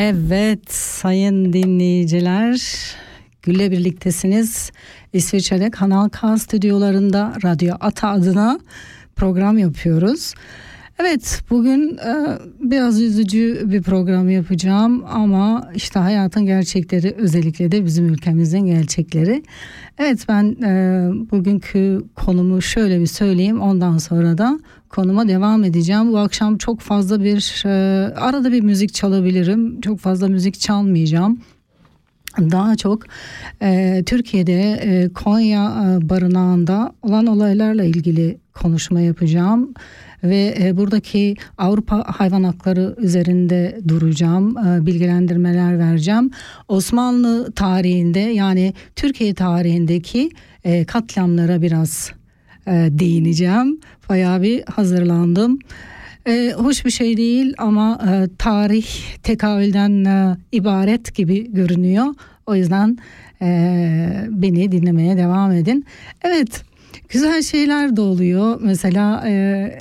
Evet sayın dinleyiciler Gül'le birliktesiniz. İsviçre'de Kanal K stüdyolarında Radyo Ata adına program yapıyoruz. Evet bugün e, biraz üzücü bir program yapacağım ama işte hayatın gerçekleri özellikle de bizim ülkemizin gerçekleri. Evet ben e, bugünkü konumu şöyle bir söyleyeyim ondan sonra da konuma devam edeceğim. Bu akşam çok fazla bir e, arada bir müzik çalabilirim çok fazla müzik çalmayacağım. Daha çok e, Türkiye'de e, Konya e, barınağında olan olaylarla ilgili konuşma yapacağım ve e, buradaki Avrupa hayvan hakları üzerinde duracağım, e, bilgilendirmeler vereceğim. Osmanlı tarihinde yani Türkiye tarihindeki e, katliamlara biraz değineceğim. Bayağı bir hazırlandım. E, hoş bir şey değil ama e, tarih tekavülden e, ibaret gibi görünüyor. O yüzden e, beni dinlemeye devam edin. Evet güzel şeyler de oluyor. Mesela e,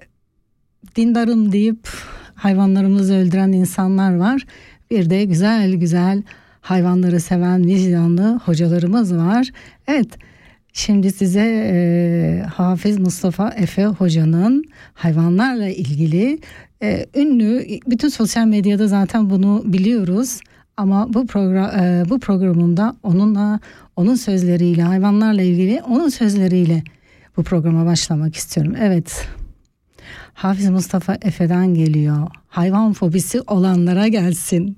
dindarım deyip hayvanlarımızı öldüren insanlar var. Bir de güzel güzel hayvanları seven vicdanlı hocalarımız var. Evet şimdi size e, Hafız Mustafa Efe Hoca'nın hayvanlarla ilgili e, ünlü bütün sosyal medyada zaten bunu biliyoruz. Ama bu program e, bu programımda onunla onun sözleriyle hayvanlarla ilgili onun sözleriyle bu programa başlamak istiyorum. Evet. Hafiz Mustafa Efe'den geliyor. Hayvan fobisi olanlara gelsin.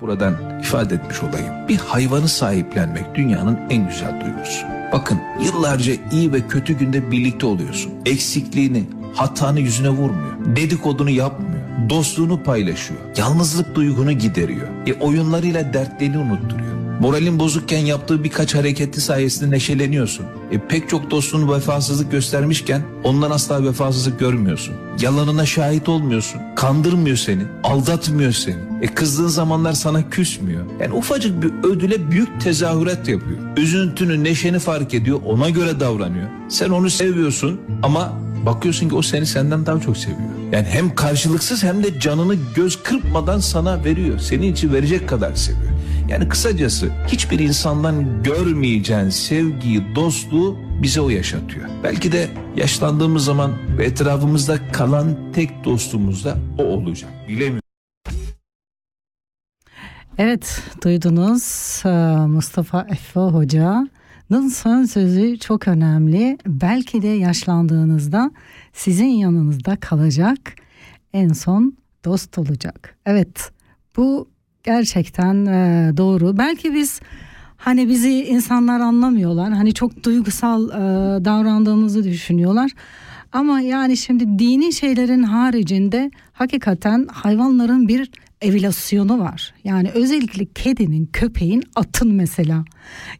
Buradan ifade etmiş olayım. Bir hayvanı sahiplenmek dünyanın en güzel duygusu. Bakın yıllarca iyi ve kötü günde birlikte oluyorsun. Eksikliğini, hatanı yüzüne vurmuyor. Dedikodunu yapmıyor. Dostluğunu paylaşıyor. Yalnızlık duygunu gideriyor. E oyunlarıyla dertlerini unutturuyor. Moralin bozukken yaptığı birkaç hareketi sayesinde neşeleniyorsun. E pek çok dostluğunu vefasızlık göstermişken ondan asla vefasızlık görmüyorsun. Yalanına şahit olmuyorsun. Kandırmıyor seni. Aldatmıyor seni. E kızdığın zamanlar sana küsmüyor. Yani ufacık bir ödüle büyük tezahürat yapıyor. Üzüntünü, neşeni fark ediyor. Ona göre davranıyor. Sen onu seviyorsun ama bakıyorsun ki o seni senden daha çok seviyor. Yani hem karşılıksız hem de canını göz kırpmadan sana veriyor. Senin için verecek kadar seviyor. Yani kısacası hiçbir insandan görmeyeceğin sevgiyi, dostluğu bize o yaşatıyor. Belki de yaşlandığımız zaman ve etrafımızda kalan tek dostumuz da o olacak. Bilemiyorum. Evet duydunuz e, Mustafa Efe Hoca'nın son sözü çok önemli. Belki de yaşlandığınızda sizin yanınızda kalacak en son dost olacak. Evet bu gerçekten e, doğru. Belki biz hani bizi insanlar anlamıyorlar. Hani çok duygusal e, davrandığımızı düşünüyorlar. Ama yani şimdi dini şeylerin haricinde hakikaten hayvanların bir evilasyonu var. Yani özellikle kedinin, köpeğin, atın mesela.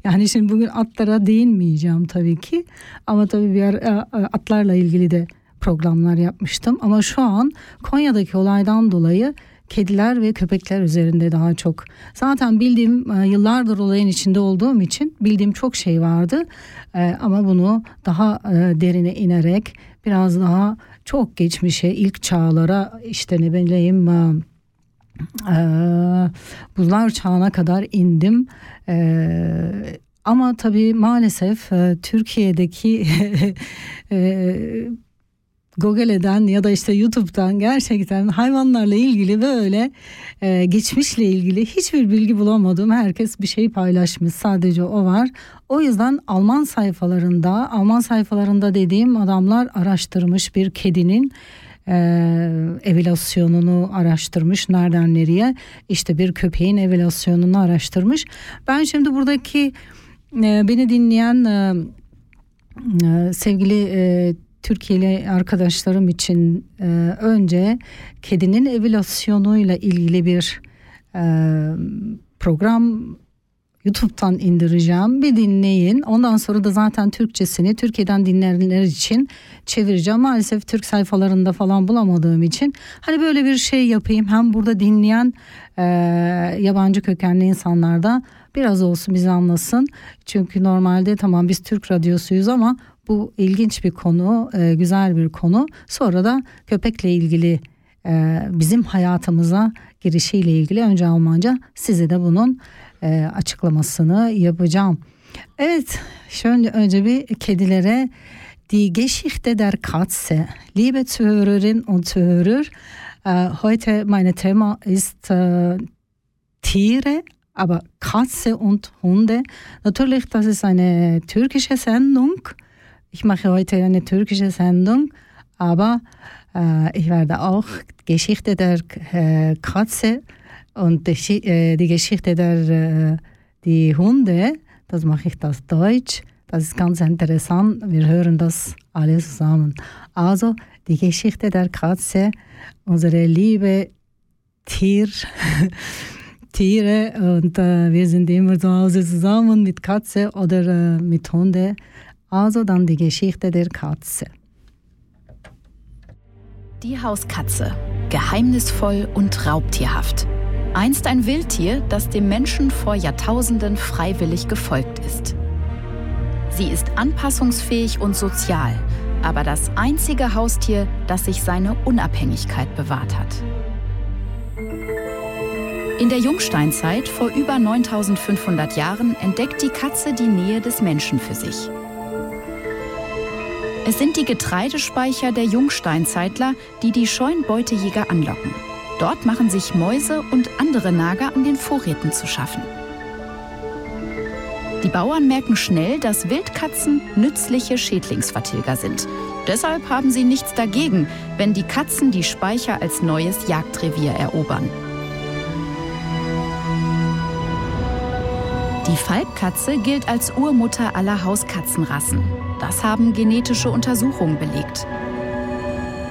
Yani şimdi bugün atlara değinmeyeceğim tabii ki. Ama tabii bir yer, atlarla ilgili de programlar yapmıştım. Ama şu an Konya'daki olaydan dolayı kediler ve köpekler üzerinde daha çok. Zaten bildiğim yıllardır olayın içinde olduğum için bildiğim çok şey vardı. Ama bunu daha derine inerek biraz daha çok geçmişe, ilk çağlara işte ne bileyim buzlar çağına kadar indim. Ama tabii maalesef Türkiye'deki Google'den ya da işte YouTube'dan gerçekten hayvanlarla ilgili böyle e, geçmişle ilgili hiçbir bilgi bulamadım. Herkes bir şey paylaşmış sadece o var. O yüzden Alman sayfalarında Alman sayfalarında dediğim adamlar araştırmış bir kedinin e, evolüsyonunu araştırmış. Nereden nereye? İşte bir köpeğin evolüsyonunu araştırmış. Ben şimdi buradaki e, beni dinleyen e, e, sevgili e, Türkiye'li arkadaşlarım için e, önce kedinin evolüsyonuyla ilgili bir e, program YouTube'dan indireceğim. Bir dinleyin. Ondan sonra da zaten Türkçesini Türkiye'den dinleyenler için çevireceğim. Maalesef Türk sayfalarında falan bulamadığım için hani böyle bir şey yapayım. Hem burada dinleyen e, yabancı kökenli insanlar da biraz olsun bizi anlasın. Çünkü normalde tamam biz Türk radyosuyuz ama bu ilginç bir konu, e, güzel bir konu. Sonra da köpekle ilgili e, bizim hayatımıza girişiyle ilgili önce Almanca size de bunun e, açıklamasını yapacağım. Evet, şöyle önce bir kedilere Die Geschichte der Katze. Liebe Zuhörerinnen und Zuhörer, äh, heute meine Thema ist äh, Tiere, aber Katze und Hunde. Natürlich, das ist eine türkische Sendung. Ich mache heute eine türkische Sendung, aber äh, ich werde auch Geschichte der äh, Katze und die, äh, die Geschichte der äh, die Hunde, das mache ich das Deutsch. Das ist ganz interessant. Wir hören das alle zusammen. Also die Geschichte der Katze, unsere liebe Tier, Tiere und äh, wir sind immer zu Hause zusammen mit Katze oder äh, mit Hunde. Also dann die Geschichte der Katze. Die Hauskatze. Geheimnisvoll und raubtierhaft. Einst ein Wildtier, das dem Menschen vor Jahrtausenden freiwillig gefolgt ist. Sie ist anpassungsfähig und sozial, aber das einzige Haustier, das sich seine Unabhängigkeit bewahrt hat. In der Jungsteinzeit vor über 9500 Jahren entdeckt die Katze die Nähe des Menschen für sich. Es sind die Getreidespeicher der Jungsteinzeitler, die die scheuen Beutejäger anlocken. Dort machen sich Mäuse und andere Nager an den Vorräten zu schaffen. Die Bauern merken schnell, dass Wildkatzen nützliche Schädlingsvertilger sind. Deshalb haben sie nichts dagegen, wenn die Katzen die Speicher als neues Jagdrevier erobern. Die Falbkatze gilt als Urmutter aller Hauskatzenrassen. Das haben genetische Untersuchungen belegt.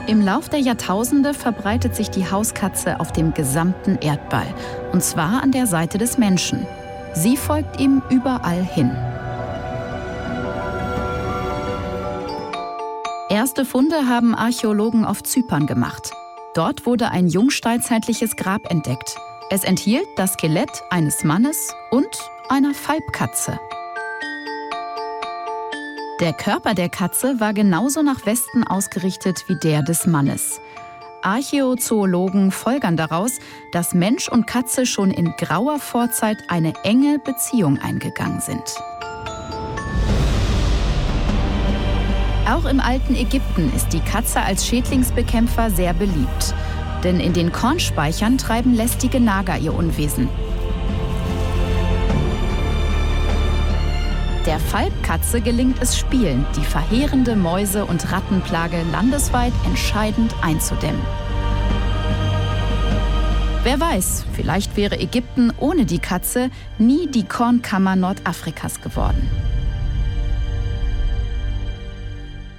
Im Lauf der Jahrtausende verbreitet sich die Hauskatze auf dem gesamten Erdball, und zwar an der Seite des Menschen. Sie folgt ihm überall hin. Erste Funde haben Archäologen auf Zypern gemacht. Dort wurde ein jungsteinzeitliches Grab entdeckt. Es enthielt das Skelett eines Mannes und einer Falbkatze. Der Körper der Katze war genauso nach Westen ausgerichtet wie der des Mannes. Archäozoologen folgern daraus, dass Mensch und Katze schon in grauer Vorzeit eine enge Beziehung eingegangen sind. Auch im alten Ägypten ist die Katze als Schädlingsbekämpfer sehr beliebt. Denn in den Kornspeichern treiben lästige Nager ihr Unwesen. Der Falbkatze gelingt es spielend, die verheerende Mäuse- und Rattenplage landesweit entscheidend einzudämmen. Wer weiß, vielleicht wäre Ägypten ohne die Katze nie die Kornkammer Nordafrikas geworden.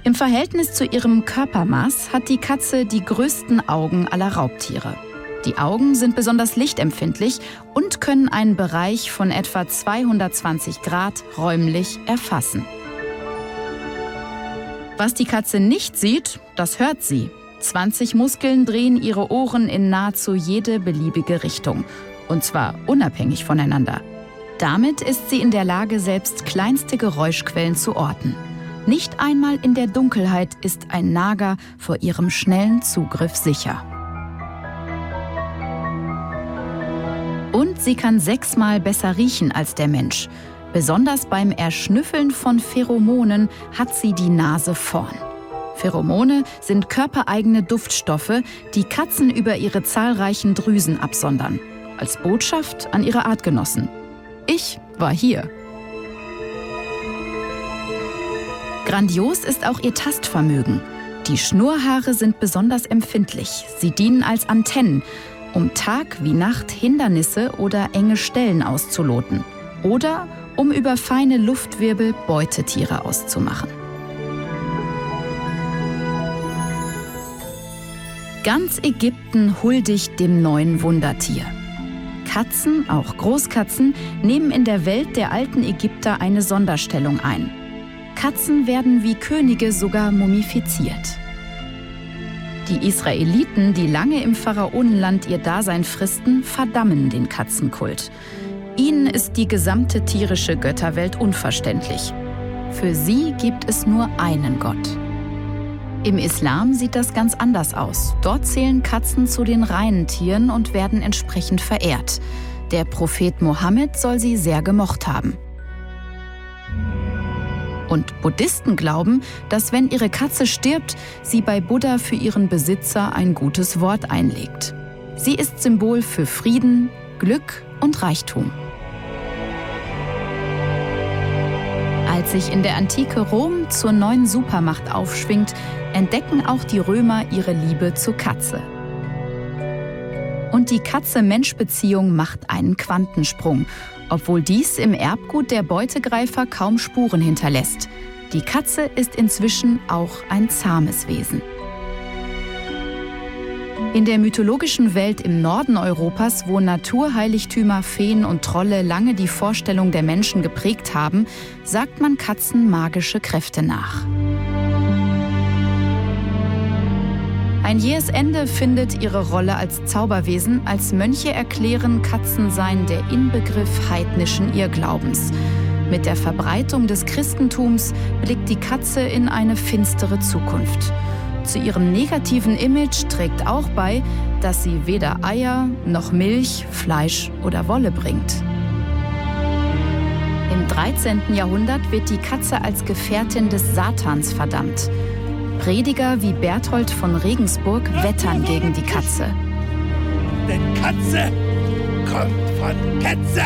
Im Verhältnis zu ihrem Körpermaß hat die Katze die größten Augen aller Raubtiere. Die Augen sind besonders lichtempfindlich und können einen Bereich von etwa 220 Grad räumlich erfassen. Was die Katze nicht sieht, das hört sie. 20 Muskeln drehen ihre Ohren in nahezu jede beliebige Richtung. Und zwar unabhängig voneinander. Damit ist sie in der Lage, selbst kleinste Geräuschquellen zu orten. Nicht einmal in der Dunkelheit ist ein Nager vor ihrem schnellen Zugriff sicher. Und sie kann sechsmal besser riechen als der Mensch. Besonders beim Erschnüffeln von Pheromonen hat sie die Nase vorn. Pheromone sind körpereigene Duftstoffe, die Katzen über ihre zahlreichen Drüsen absondern. Als Botschaft an ihre Artgenossen. Ich war hier. Grandios ist auch ihr Tastvermögen. Die Schnurhaare sind besonders empfindlich. Sie dienen als Antennen, um Tag wie Nacht Hindernisse oder enge Stellen auszuloten oder um über feine Luftwirbel Beutetiere auszumachen. Ganz Ägypten huldigt dem neuen Wundertier. Katzen, auch Großkatzen, nehmen in der Welt der alten Ägypter eine Sonderstellung ein. Katzen werden wie Könige sogar mumifiziert. Die Israeliten, die lange im Pharaonenland ihr Dasein fristen, verdammen den Katzenkult. Ihnen ist die gesamte tierische Götterwelt unverständlich. Für sie gibt es nur einen Gott. Im Islam sieht das ganz anders aus. Dort zählen Katzen zu den reinen Tieren und werden entsprechend verehrt. Der Prophet Mohammed soll sie sehr gemocht haben. Und Buddhisten glauben, dass wenn ihre Katze stirbt, sie bei Buddha für ihren Besitzer ein gutes Wort einlegt. Sie ist Symbol für Frieden, Glück und Reichtum. Als sich in der Antike Rom zur neuen Supermacht aufschwingt, entdecken auch die Römer ihre Liebe zur Katze. Und die Katze-Mensch-Beziehung macht einen Quantensprung, obwohl dies im Erbgut der Beutegreifer kaum Spuren hinterlässt. Die Katze ist inzwischen auch ein zahmes Wesen. In der mythologischen Welt im Norden Europas, wo Naturheiligtümer, Feen und Trolle lange die Vorstellung der Menschen geprägt haben, sagt man Katzen magische Kräfte nach. Ein jähes Ende findet ihre Rolle als Zauberwesen, als Mönche erklären Katzen seien der Inbegriff heidnischen Irrglaubens. Mit der Verbreitung des Christentums blickt die Katze in eine finstere Zukunft. Zu ihrem negativen Image trägt auch bei, dass sie weder Eier noch Milch, Fleisch oder Wolle bringt. Im 13. Jahrhundert wird die Katze als Gefährtin des Satans verdammt. Prediger wie Berthold von Regensburg wettern gegen die Katze. Denn Katze kommt von Katze.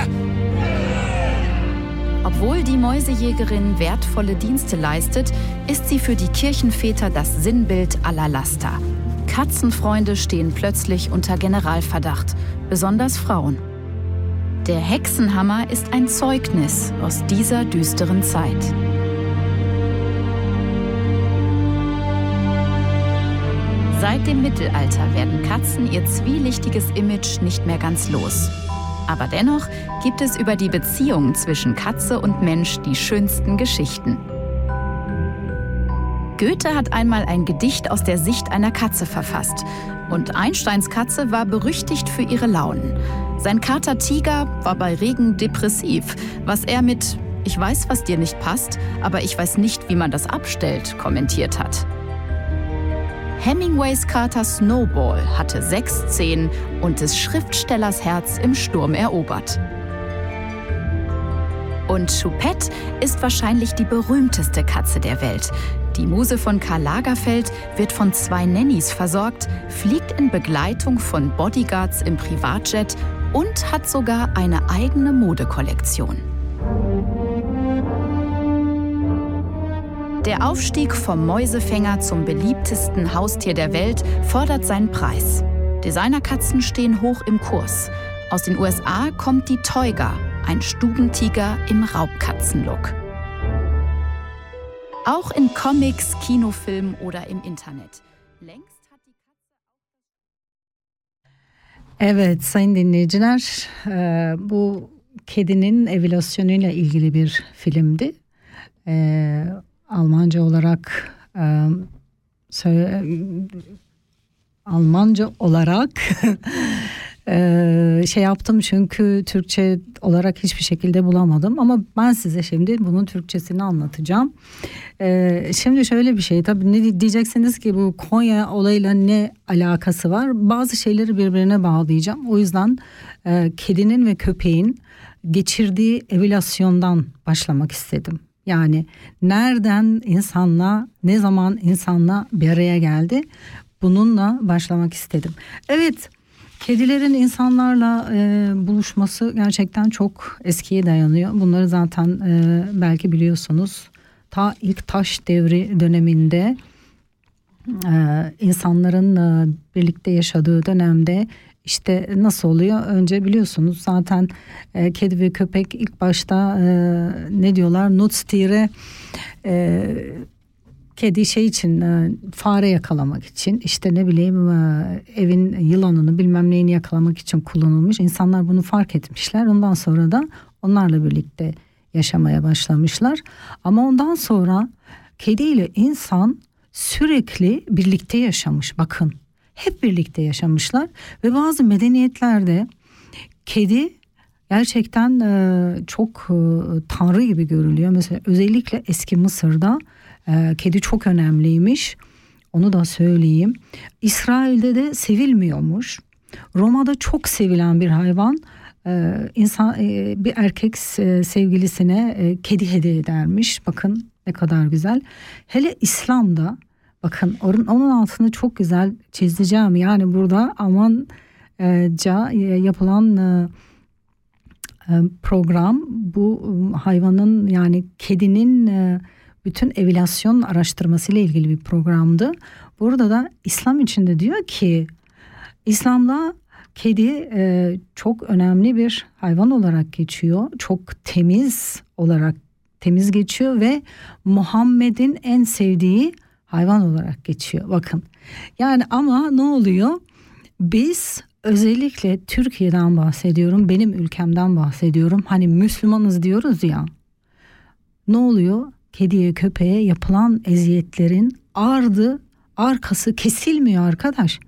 Obwohl die Mäusejägerin wertvolle Dienste leistet, ist sie für die Kirchenväter das Sinnbild aller Laster. Katzenfreunde stehen plötzlich unter Generalverdacht, besonders Frauen. Der Hexenhammer ist ein Zeugnis aus dieser düsteren Zeit. Seit dem Mittelalter werden Katzen ihr zwielichtiges Image nicht mehr ganz los. Aber dennoch gibt es über die Beziehung zwischen Katze und Mensch die schönsten Geschichten. Goethe hat einmal ein Gedicht aus der Sicht einer Katze verfasst. Und Einsteins Katze war berüchtigt für ihre Launen. Sein Kater Tiger war bei Regen depressiv, was er mit Ich weiß, was dir nicht passt, aber ich weiß nicht, wie man das abstellt, kommentiert hat. Hemingways Kater Snowball hatte sechs Zehen und des Schriftstellers Herz im Sturm erobert. Und Choupette ist wahrscheinlich die berühmteste Katze der Welt. Die Muse von Karl Lagerfeld wird von zwei Nannies versorgt, fliegt in Begleitung von Bodyguards im Privatjet und hat sogar eine eigene Modekollektion. Der Aufstieg vom Mäusefänger zum beliebtesten Haustier der Welt fordert seinen Preis. Designerkatzen stehen hoch im Kurs. Aus den USA kommt die Toyga, ein Stubentiger im Raubkatzenlook. Auch in Comics, Kinofilmen oder im Internet. Längst hat die Evet sayın dinleyiciler bu kedinin evolüsyonuyla ilgili bir filmdi. Almanca olarak e, söyle, Almanca olarak e, şey yaptım çünkü Türkçe olarak hiçbir şekilde bulamadım ama ben size şimdi bunun Türkçesini anlatacağım. E, şimdi şöyle bir şey tabii ne diyeceksiniz ki bu Konya olayıyla ne alakası var? Bazı şeyleri birbirine bağlayacağım. O yüzden e, kedinin ve köpeğin geçirdiği evülasyondan başlamak istedim. Yani nereden insanla ne zaman insanla bir araya geldi bununla başlamak istedim. Evet kedilerin insanlarla e, buluşması gerçekten çok eskiye dayanıyor. Bunları zaten e, belki biliyorsunuz ta ilk taş devri döneminde e, insanların e, birlikte yaşadığı dönemde işte nasıl oluyor? Önce biliyorsunuz zaten e, kedi ve köpek ilk başta e, ne diyorlar? Nutztiere e, kedi şey için e, fare yakalamak için işte ne bileyim e, evin yılanını bilmem neyini yakalamak için kullanılmış. İnsanlar bunu fark etmişler. Ondan sonra da onlarla birlikte yaşamaya başlamışlar. Ama ondan sonra kedi ile insan sürekli birlikte yaşamış. Bakın hep birlikte yaşamışlar ve bazı medeniyetlerde kedi gerçekten e, çok e, tanrı gibi görülüyor. Mesela özellikle eski Mısır'da e, kedi çok önemliymiş. Onu da söyleyeyim. İsrail'de de sevilmiyormuş. Roma'da çok sevilen bir hayvan. E, insan e, bir erkek e, sevgilisine e, kedi hediye edermiş. Bakın ne kadar güzel. Hele İslam'da bakın onun, altını çok güzel çizeceğim. Yani burada aman e, e, yapılan e, program bu hayvanın yani kedinin bütün evilasyon araştırması ile ilgili bir programdı. Burada da İslam içinde diyor ki İslam'da kedi çok önemli bir hayvan olarak geçiyor. Çok temiz olarak temiz geçiyor ve Muhammed'in en sevdiği hayvan olarak geçiyor. Bakın yani ama ne oluyor? Biz özellikle Türkiye'den bahsediyorum. Benim ülkemden bahsediyorum. Hani Müslümanız diyoruz ya. Ne oluyor? Kediye köpeğe yapılan eziyetlerin ardı arkası kesilmiyor arkadaş.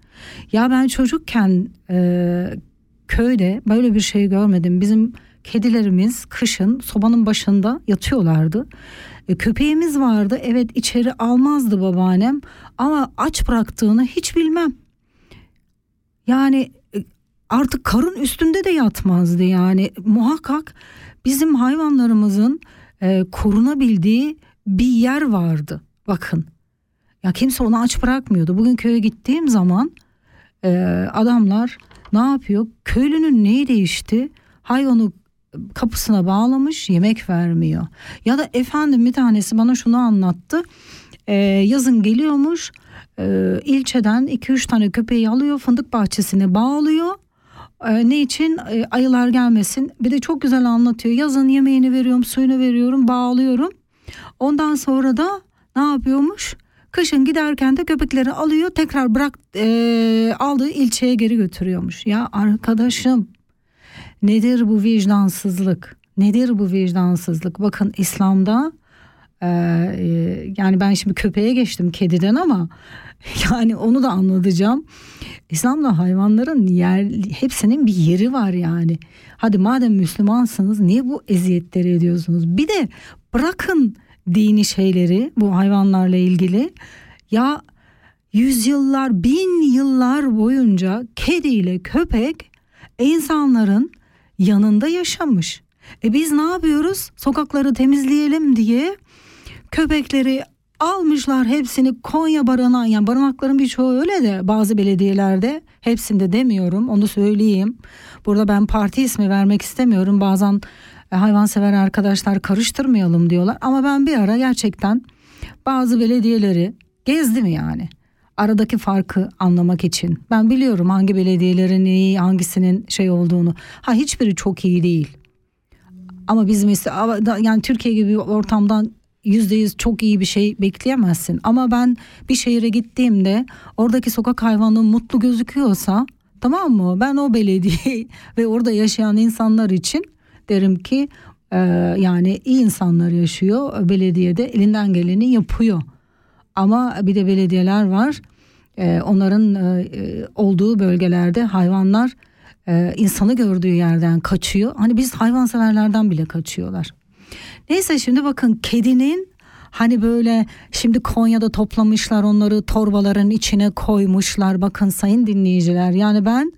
Ya ben çocukken e, köyde böyle bir şey görmedim. Bizim kedilerimiz kışın sobanın başında yatıyorlardı. E, köpeğimiz vardı. Evet içeri almazdı babaannem ama aç bıraktığını hiç bilmem. Yani e, artık karın üstünde de yatmazdı yani. Muhakkak bizim hayvanlarımızın e, korunabildiği bir yer vardı. Bakın. Ya kimse onu aç bırakmıyordu. Bugün köye gittiğim zaman e, adamlar ne yapıyor? Köylünün neyi değişti? Hayvanı kapısına bağlamış yemek vermiyor. Ya da efendim bir tanesi bana şunu anlattı. Ee, yazın geliyormuş e, ilçeden 2-3 tane köpeği alıyor fındık bahçesine bağlıyor. E, ne için? E, ayılar gelmesin. Bir de çok güzel anlatıyor. Yazın yemeğini veriyorum, suyunu veriyorum, bağlıyorum. Ondan sonra da ne yapıyormuş? Kışın giderken de köpekleri alıyor tekrar bırak e, aldığı ilçeye geri götürüyormuş. Ya arkadaşım nedir bu vicdansızlık? Nedir bu vicdansızlık? Bakın İslam'da e, yani ben şimdi köpeğe geçtim kediden ama yani onu da anlatacağım. İslam'da hayvanların yer hepsinin bir yeri var yani. Hadi madem Müslümansınız niye bu eziyetleri ediyorsunuz? Bir de bırakın dini şeyleri bu hayvanlarla ilgili. Ya yüzyıllar, bin yıllar boyunca kediyle köpek insanların yanında yaşamış. E biz ne yapıyoruz? Sokakları temizleyelim diye köpekleri almışlar hepsini Konya barınağı yani barınakların birçoğu öyle de bazı belediyelerde hepsinde demiyorum onu söyleyeyim. Burada ben parti ismi vermek istemiyorum bazen e, hayvansever arkadaşlar karıştırmayalım diyorlar ama ben bir ara gerçekten bazı belediyeleri gezdim yani aradaki farkı anlamak için. Ben biliyorum hangi belediyelerin iyi hangisinin şey olduğunu. Ha hiçbiri çok iyi değil. Ama biz mesela yani Türkiye gibi bir ortamdan yüzde yüz çok iyi bir şey bekleyemezsin. Ama ben bir şehire gittiğimde oradaki sokak hayvanı mutlu gözüküyorsa tamam mı? Ben o belediye ve orada yaşayan insanlar için derim ki e, yani iyi insanlar yaşıyor. Belediyede elinden geleni yapıyor. Ama bir de belediyeler var. E, onların e, olduğu bölgelerde hayvanlar e, insanı gördüğü yerden kaçıyor. Hani biz hayvanseverlerden bile kaçıyorlar. Neyse şimdi bakın kedinin hani böyle şimdi Konya'da toplamışlar onları torbaların içine koymuşlar. Bakın sayın dinleyiciler yani ben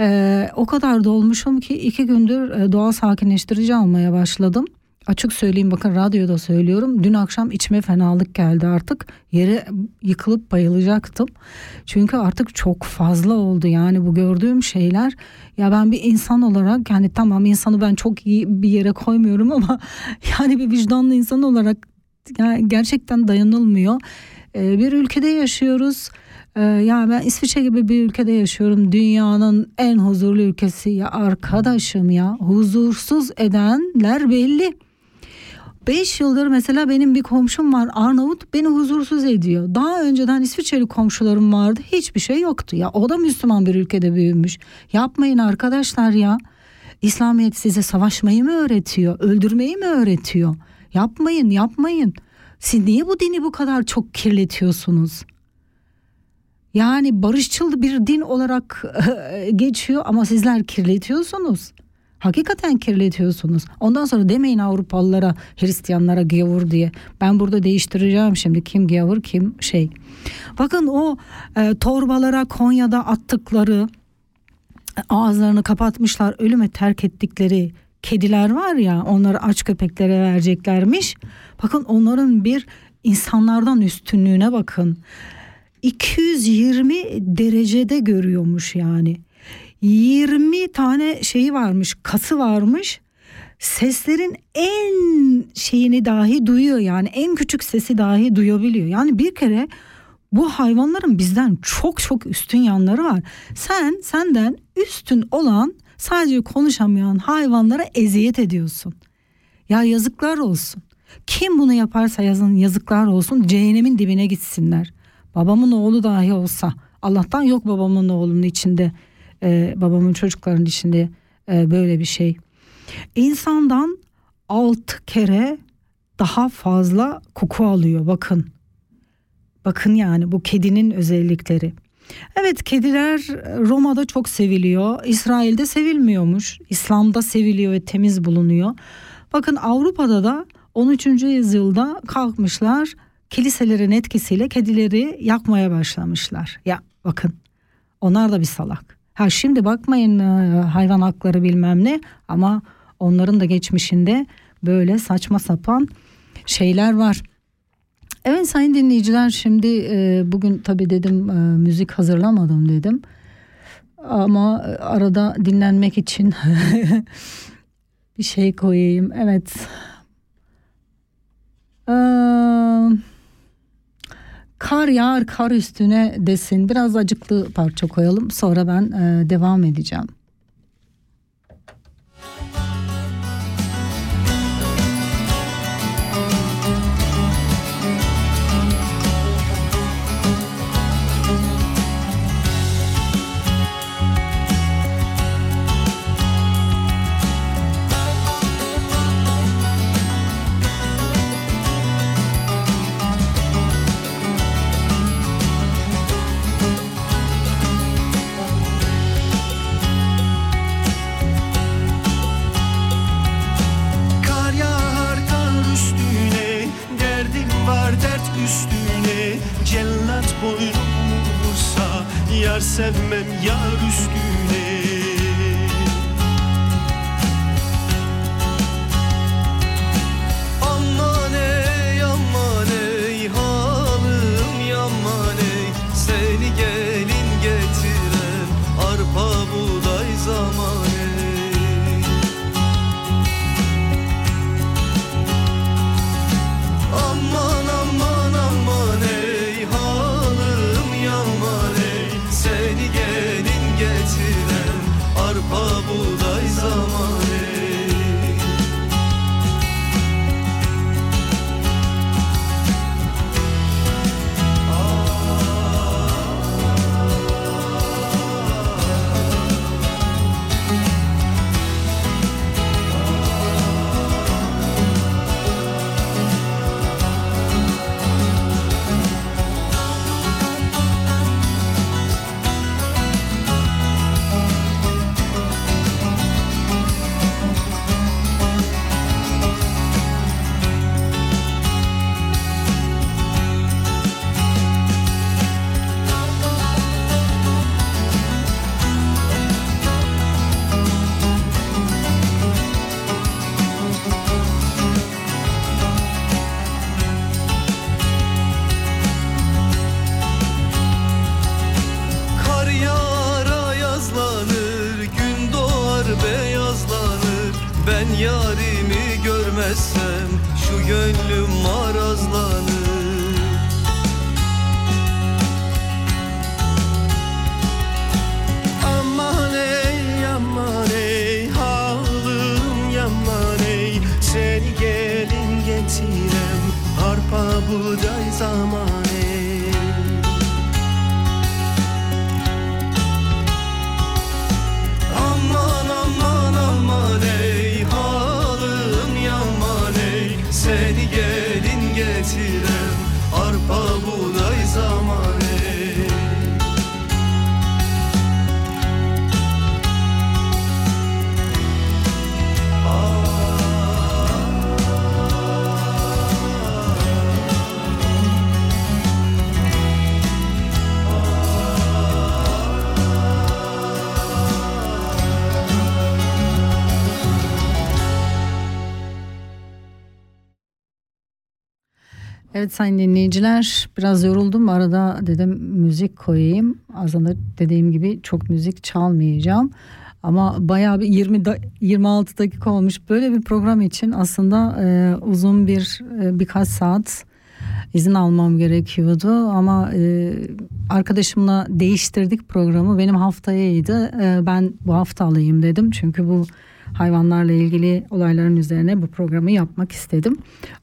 e, o kadar dolmuşum ki iki gündür e, doğal sakinleştirici almaya başladım. Açık söyleyeyim bakın radyoda söylüyorum. Dün akşam içime fenalık geldi artık. Yere yıkılıp bayılacaktım. Çünkü artık çok fazla oldu yani bu gördüğüm şeyler. Ya ben bir insan olarak yani tamam insanı ben çok iyi bir yere koymuyorum ama yani bir vicdanlı insan olarak yani gerçekten dayanılmıyor. e, bir ülkede yaşıyoruz. E, ya ben İsviçre gibi bir ülkede yaşıyorum. Dünyanın en huzurlu ülkesi ya arkadaşım ya huzursuz edenler belli. 5 yıldır mesela benim bir komşum var Arnavut beni huzursuz ediyor. Daha önceden İsviçreli komşularım vardı hiçbir şey yoktu. Ya o da Müslüman bir ülkede büyümüş. Yapmayın arkadaşlar ya. İslamiyet size savaşmayı mı öğretiyor? Öldürmeyi mi öğretiyor? Yapmayın yapmayın. Siz niye bu dini bu kadar çok kirletiyorsunuz? Yani barışçıl bir din olarak geçiyor ama sizler kirletiyorsunuz. Hakikaten kirletiyorsunuz. Ondan sonra demeyin Avrupalılara, Hristiyanlara gavur diye. Ben burada değiştireceğim şimdi kim gavur kim şey. Bakın o e, torbalara Konya'da attıkları ağızlarını kapatmışlar ölüme terk ettikleri kediler var ya onları aç köpeklere vereceklermiş. Bakın onların bir insanlardan üstünlüğüne bakın. 220 derecede görüyormuş yani. 20 tane şeyi varmış, kası varmış. Seslerin en şeyini dahi duyuyor yani en küçük sesi dahi duyabiliyor. Yani bir kere bu hayvanların bizden çok çok üstün yanları var. Sen senden üstün olan sadece konuşamayan hayvanlara eziyet ediyorsun. Ya yazıklar olsun. Kim bunu yaparsa yazın yazıklar olsun cehennemin dibine gitsinler. Babamın oğlu dahi olsa Allah'tan yok babamın oğlunun içinde e, babamın çocuklarının içinde e, böyle bir şey. İnsandan altı kere daha fazla koku alıyor bakın. Bakın yani bu kedinin özellikleri. Evet kediler Roma'da çok seviliyor. İsrail'de sevilmiyormuş. İslam'da seviliyor ve temiz bulunuyor. Bakın Avrupa'da da 13. yüzyılda kalkmışlar kiliselerin etkisiyle kedileri yakmaya başlamışlar. Ya bakın onlar da bir salak. Ha şimdi bakmayın e, hayvan hakları bilmem ne ama onların da geçmişinde böyle saçma sapan şeyler var. Evet sayın dinleyiciler şimdi e, bugün tabii dedim e, müzik hazırlamadım dedim. Ama arada dinlenmek için bir şey koyayım. Evet. Eee kar yağar kar üstüne desin. Biraz acıklı parça koyalım. Sonra ben e, devam edeceğim. Evet sayın dinleyiciler biraz yoruldum arada dedim müzik koyayım. Aslında dediğim gibi çok müzik çalmayacağım. Ama bayağı bir 20 da, 26 dakika olmuş. Böyle bir program için aslında e, uzun bir e, birkaç saat izin almam gerekiyordu ama e, arkadaşımla değiştirdik programı. Benim haftayaydı. E, ben bu hafta alayım dedim. Çünkü bu hayvanlarla ilgili olayların üzerine bu programı yapmak istedim.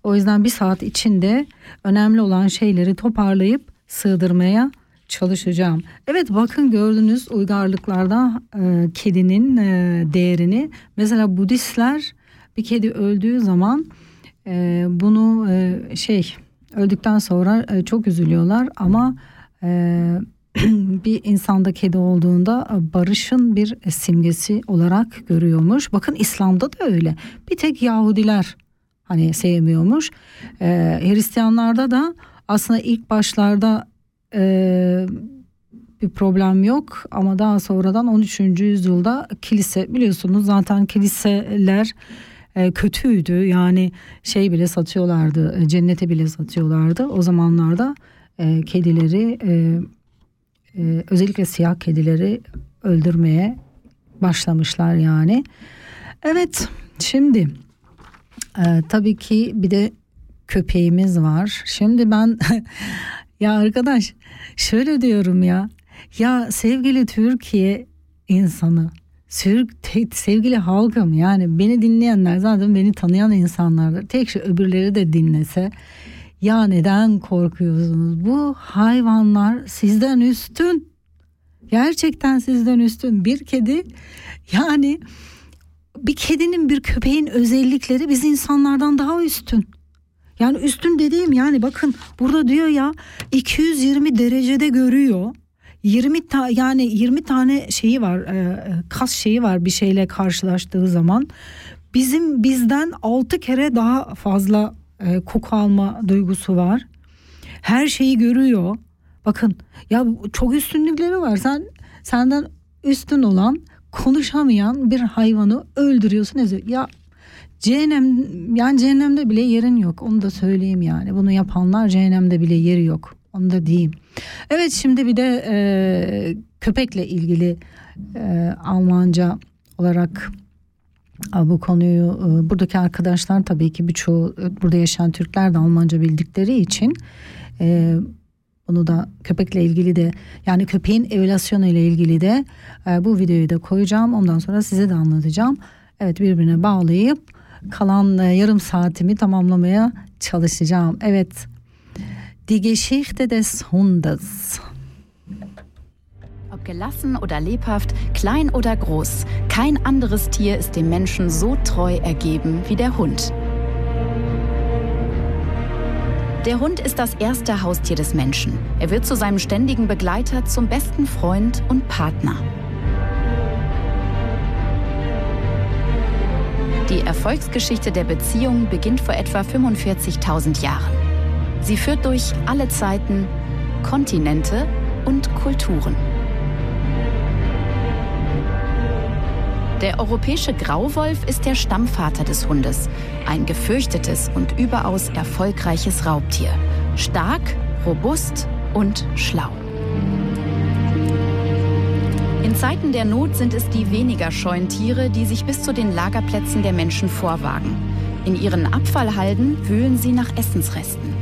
O yüzden bir saat içinde önemli olan şeyleri toparlayıp sığdırmaya çalışacağım. Evet bakın gördünüz uygarlıklarda e, kedinin e, değerini. Mesela Budistler bir kedi öldüğü zaman e, bunu e, şey öldükten sonra e, çok üzülüyorlar ama e, bir insanda kedi olduğunda barışın bir simgesi olarak görüyormuş. Bakın İslam'da da öyle. Bir tek Yahudiler hani sevmiyormuş. Ee, Hristiyanlarda da aslında ilk başlarda e, bir problem yok ama daha sonradan 13. yüzyılda kilise biliyorsunuz zaten kiliseler e, kötüydü. Yani şey bile satıyorlardı, e, cennete bile satıyorlardı. O zamanlarda e, kedileri e, e, özellikle siyah kedileri öldürmeye başlamışlar yani. Evet şimdi e, tabii ki bir de köpeğimiz var. Şimdi ben ya arkadaş şöyle diyorum ya ya sevgili Türkiye insanı sevgili halkım yani beni dinleyenler zaten beni tanıyan insanlardır. Tek şey öbürleri de dinlese ya neden korkuyorsunuz? Bu hayvanlar sizden üstün. Gerçekten sizden üstün. Bir kedi yani bir kedinin bir köpeğin özellikleri biz insanlardan daha üstün. Yani üstün dediğim yani bakın burada diyor ya 220 derecede görüyor. 20 ta yani 20 tane şeyi var e, kas şeyi var bir şeyle karşılaştığı zaman bizim bizden 6 kere daha fazla e, koku alma duygusu var. Her şeyi görüyor. Bakın ya çok üstünlükleri var. Sen senden üstün olan konuşamayan bir hayvanı öldürüyorsun. Ya cehennem yani cehennemde bile yerin yok. Onu da söyleyeyim yani. Bunu yapanlar cehennemde bile yeri yok. Onu da diyeyim. Evet şimdi bir de e, köpekle ilgili e, Almanca olarak bu konuyu e, buradaki arkadaşlar tabii ki birçoğu e, burada yaşayan Türkler de Almanca bildikleri için e, bunu da köpekle ilgili de yani köpeğin evolasyonu ile ilgili de bu videoyu da koyacağım. Ondan sonra size de anlatacağım. Evet birbirine bağlayıp kalan yarım saatimi tamamlamaya çalışacağım. Evet. Die Geschichte des Hundes. Ob gelassen oder lebhaft, klein oder groß, kein anderes Tier ist dem Menschen so treu ergeben wie der Hund. Der Hund ist das erste Haustier des Menschen. Er wird zu seinem ständigen Begleiter, zum besten Freund und Partner. Die Erfolgsgeschichte der Beziehung beginnt vor etwa 45.000 Jahren. Sie führt durch alle Zeiten, Kontinente und Kulturen. Der europäische Grauwolf ist der Stammvater des Hundes, ein gefürchtetes und überaus erfolgreiches Raubtier. Stark, robust und schlau. In Zeiten der Not sind es die weniger scheuen Tiere, die sich bis zu den Lagerplätzen der Menschen vorwagen. In ihren Abfallhalden wühlen sie nach Essensresten.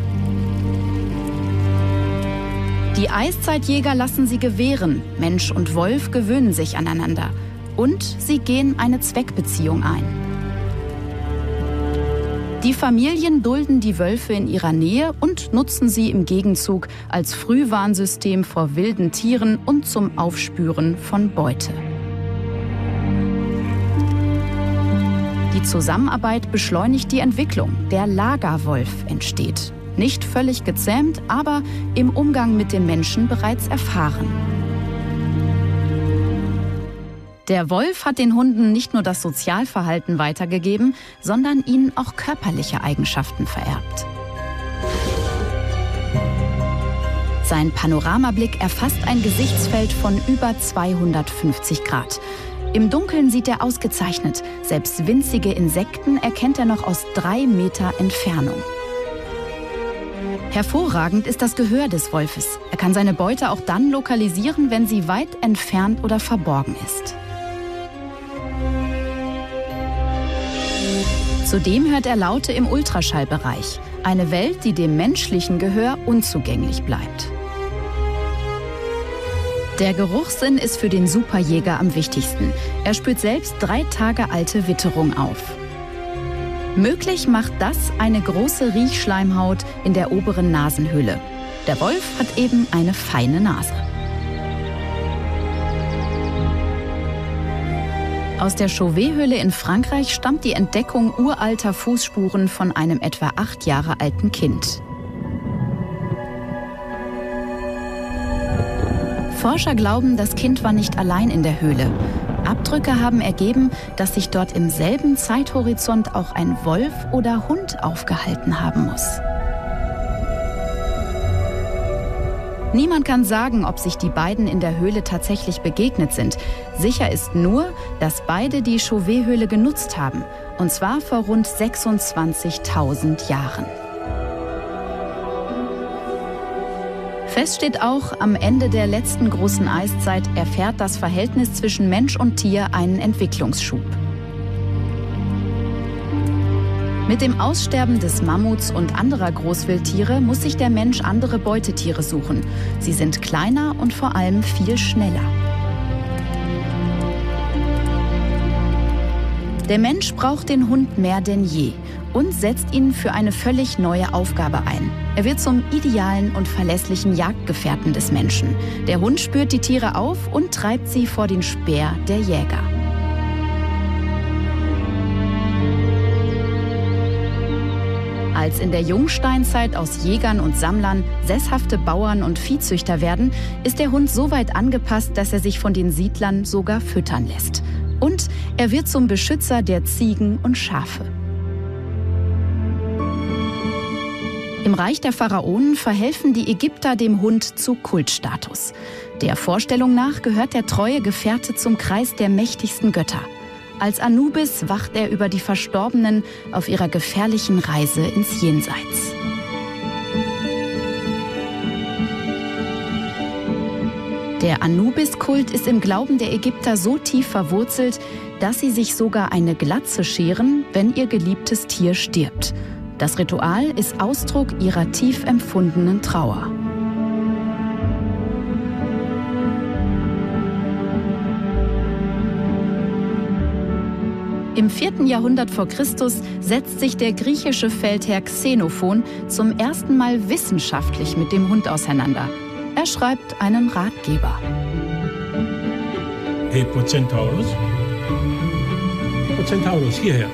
Die Eiszeitjäger lassen sie gewähren. Mensch und Wolf gewöhnen sich aneinander und sie gehen eine Zweckbeziehung ein. Die Familien dulden die Wölfe in ihrer Nähe und nutzen sie im Gegenzug als Frühwarnsystem vor wilden Tieren und zum Aufspüren von Beute. Die Zusammenarbeit beschleunigt die Entwicklung. Der Lagerwolf entsteht. Nicht völlig gezähmt, aber im Umgang mit dem Menschen bereits erfahren. Der Wolf hat den Hunden nicht nur das Sozialverhalten weitergegeben, sondern ihnen auch körperliche Eigenschaften vererbt. Sein Panoramablick erfasst ein Gesichtsfeld von über 250 Grad. Im Dunkeln sieht er ausgezeichnet. Selbst winzige Insekten erkennt er noch aus drei Meter Entfernung. Hervorragend ist das Gehör des Wolfes. Er kann seine Beute auch dann lokalisieren, wenn sie weit entfernt oder verborgen ist. Zudem hört er Laute im Ultraschallbereich, eine Welt, die dem menschlichen Gehör unzugänglich bleibt. Der Geruchssinn ist für den Superjäger am wichtigsten. Er spürt selbst drei Tage alte Witterung auf. Möglich macht das eine große Riechschleimhaut in der oberen Nasenhöhle. Der Wolf hat eben eine feine Nase. Aus der Chauvet-Höhle in Frankreich stammt die Entdeckung uralter Fußspuren von einem etwa acht Jahre alten Kind. Forscher glauben, das Kind war nicht allein in der Höhle. Abdrücke haben ergeben, dass sich dort im selben Zeithorizont auch ein Wolf oder Hund aufgehalten haben muss. Niemand kann sagen, ob sich die beiden in der Höhle tatsächlich begegnet sind. Sicher ist nur, dass beide die Chauvet-Höhle genutzt haben. Und zwar vor rund 26.000 Jahren. Fest steht auch, am Ende der letzten großen Eiszeit erfährt das Verhältnis zwischen Mensch und Tier einen Entwicklungsschub. Mit dem Aussterben des Mammuts und anderer Großwildtiere muss sich der Mensch andere Beutetiere suchen. Sie sind kleiner und vor allem viel schneller. Der Mensch braucht den Hund mehr denn je und setzt ihn für eine völlig neue Aufgabe ein. Er wird zum idealen und verlässlichen Jagdgefährten des Menschen. Der Hund spürt die Tiere auf und treibt sie vor den Speer der Jäger. Als in der Jungsteinzeit aus Jägern und Sammlern sesshafte Bauern und Viehzüchter werden, ist der Hund so weit angepasst, dass er sich von den Siedlern sogar füttern lässt. Und er wird zum Beschützer der Ziegen und Schafe. Im Reich der Pharaonen verhelfen die Ägypter dem Hund zu Kultstatus. Der Vorstellung nach gehört der treue Gefährte zum Kreis der mächtigsten Götter. Als Anubis wacht er über die Verstorbenen auf ihrer gefährlichen Reise ins Jenseits. Der Anubis-Kult ist im Glauben der Ägypter so tief verwurzelt, dass sie sich sogar eine Glatze scheren, wenn ihr geliebtes Tier stirbt. Das Ritual ist Ausdruck ihrer tief empfundenen Trauer. Im 4. Jahrhundert vor Christus setzt sich der griechische Feldherr Xenophon zum ersten Mal wissenschaftlich mit dem Hund auseinander. Er schreibt einen Ratgeber. Hey, Centaurus. Centaurus, hierher.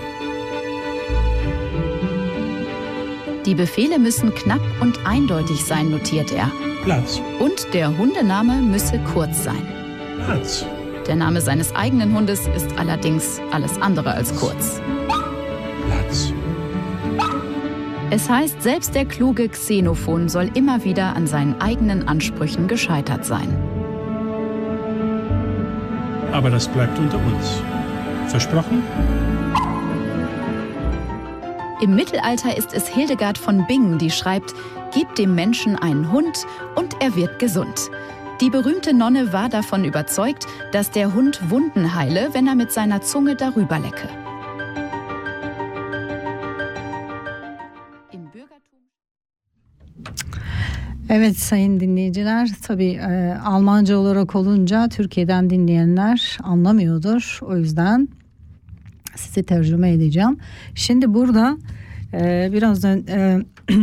Die Befehle müssen knapp und eindeutig sein, notiert er. Platz. Und der Hundename müsse kurz sein. Platz. Der Name seines eigenen Hundes ist allerdings alles andere als kurz. Platz. Es heißt, selbst der kluge Xenophon soll immer wieder an seinen eigenen Ansprüchen gescheitert sein. Aber das bleibt unter uns. Versprochen? Im Mittelalter ist es Hildegard von Bingen, die schreibt, Gib dem Menschen einen Hund und er wird gesund. Die berühmte Nonne war davon überzeugt, dass der Hund Wunden heile, wenn er mit seiner Zunge darüber lecke. Evet sayın dinleyiciler tabi e, Almanca olarak olunca Türkiye'den dinleyenler anlamıyordur. O yüzden size tercüme edeceğim. Şimdi burada Ee, birazdan e,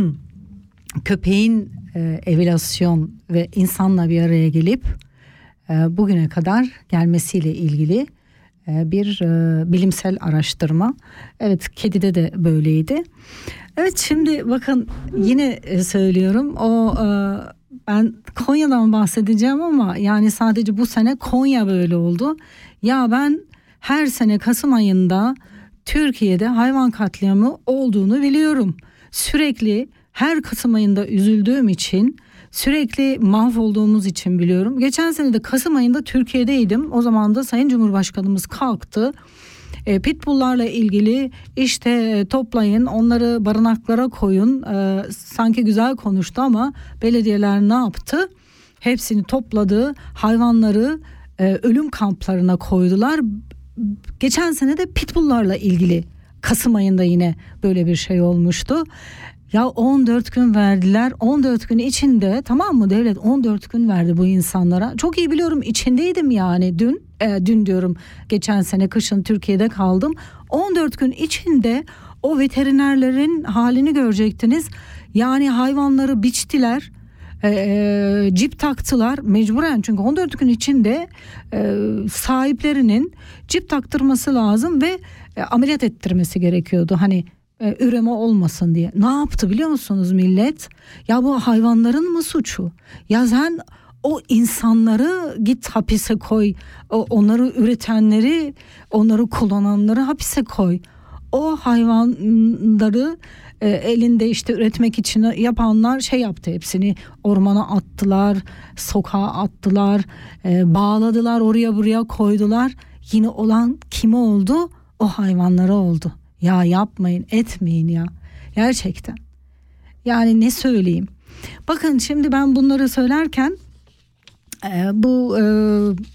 köpeğin e, evilasyon ve insanla bir araya gelip e, bugüne kadar gelmesiyle ilgili e, bir e, bilimsel araştırma. Evet kedide de böyleydi. Evet şimdi bakın yine e, söylüyorum o e, ben Konya'dan bahsedeceğim ama yani sadece bu sene Konya böyle oldu. Ya ben her sene Kasım ayında Türkiye'de hayvan katliamı olduğunu biliyorum. Sürekli her Kasım ayında üzüldüğüm için sürekli mahvolduğumuz için biliyorum. Geçen sene de Kasım ayında Türkiye'deydim. O zaman da Sayın Cumhurbaşkanımız kalktı. E, pitbulllarla ilgili işte e, toplayın onları barınaklara koyun. E, sanki güzel konuştu ama belediyeler ne yaptı? Hepsini topladı. Hayvanları e, ölüm kamplarına koydular. Geçen sene de pitbulllarla ilgili Kasım ayında yine böyle bir şey olmuştu. Ya 14 gün verdiler. 14 gün içinde tamam mı devlet 14 gün verdi bu insanlara. Çok iyi biliyorum içindeydim yani dün. E, dün diyorum geçen sene kışın Türkiye'de kaldım. 14 gün içinde o veterinerlerin halini görecektiniz. Yani hayvanları biçtiler. E, e, cip taktılar mecburen çünkü 14 gün içinde e, sahiplerinin cip taktırması lazım ve e, ameliyat ettirmesi gerekiyordu. Hani e, üreme olmasın diye. Ne yaptı biliyor musunuz millet? Ya bu hayvanların mı suçu? Ya sen o insanları git hapise koy. Onları üretenleri, onları kullananları hapise koy. O hayvanları e, elinde işte üretmek için yapanlar şey yaptı hepsini ormana attılar, sokağa attılar, e, bağladılar oraya buraya koydular. Yine olan kime oldu? O hayvanlara oldu. Ya yapmayın etmeyin ya gerçekten. Yani ne söyleyeyim. Bakın şimdi ben bunları söylerken e, bu e,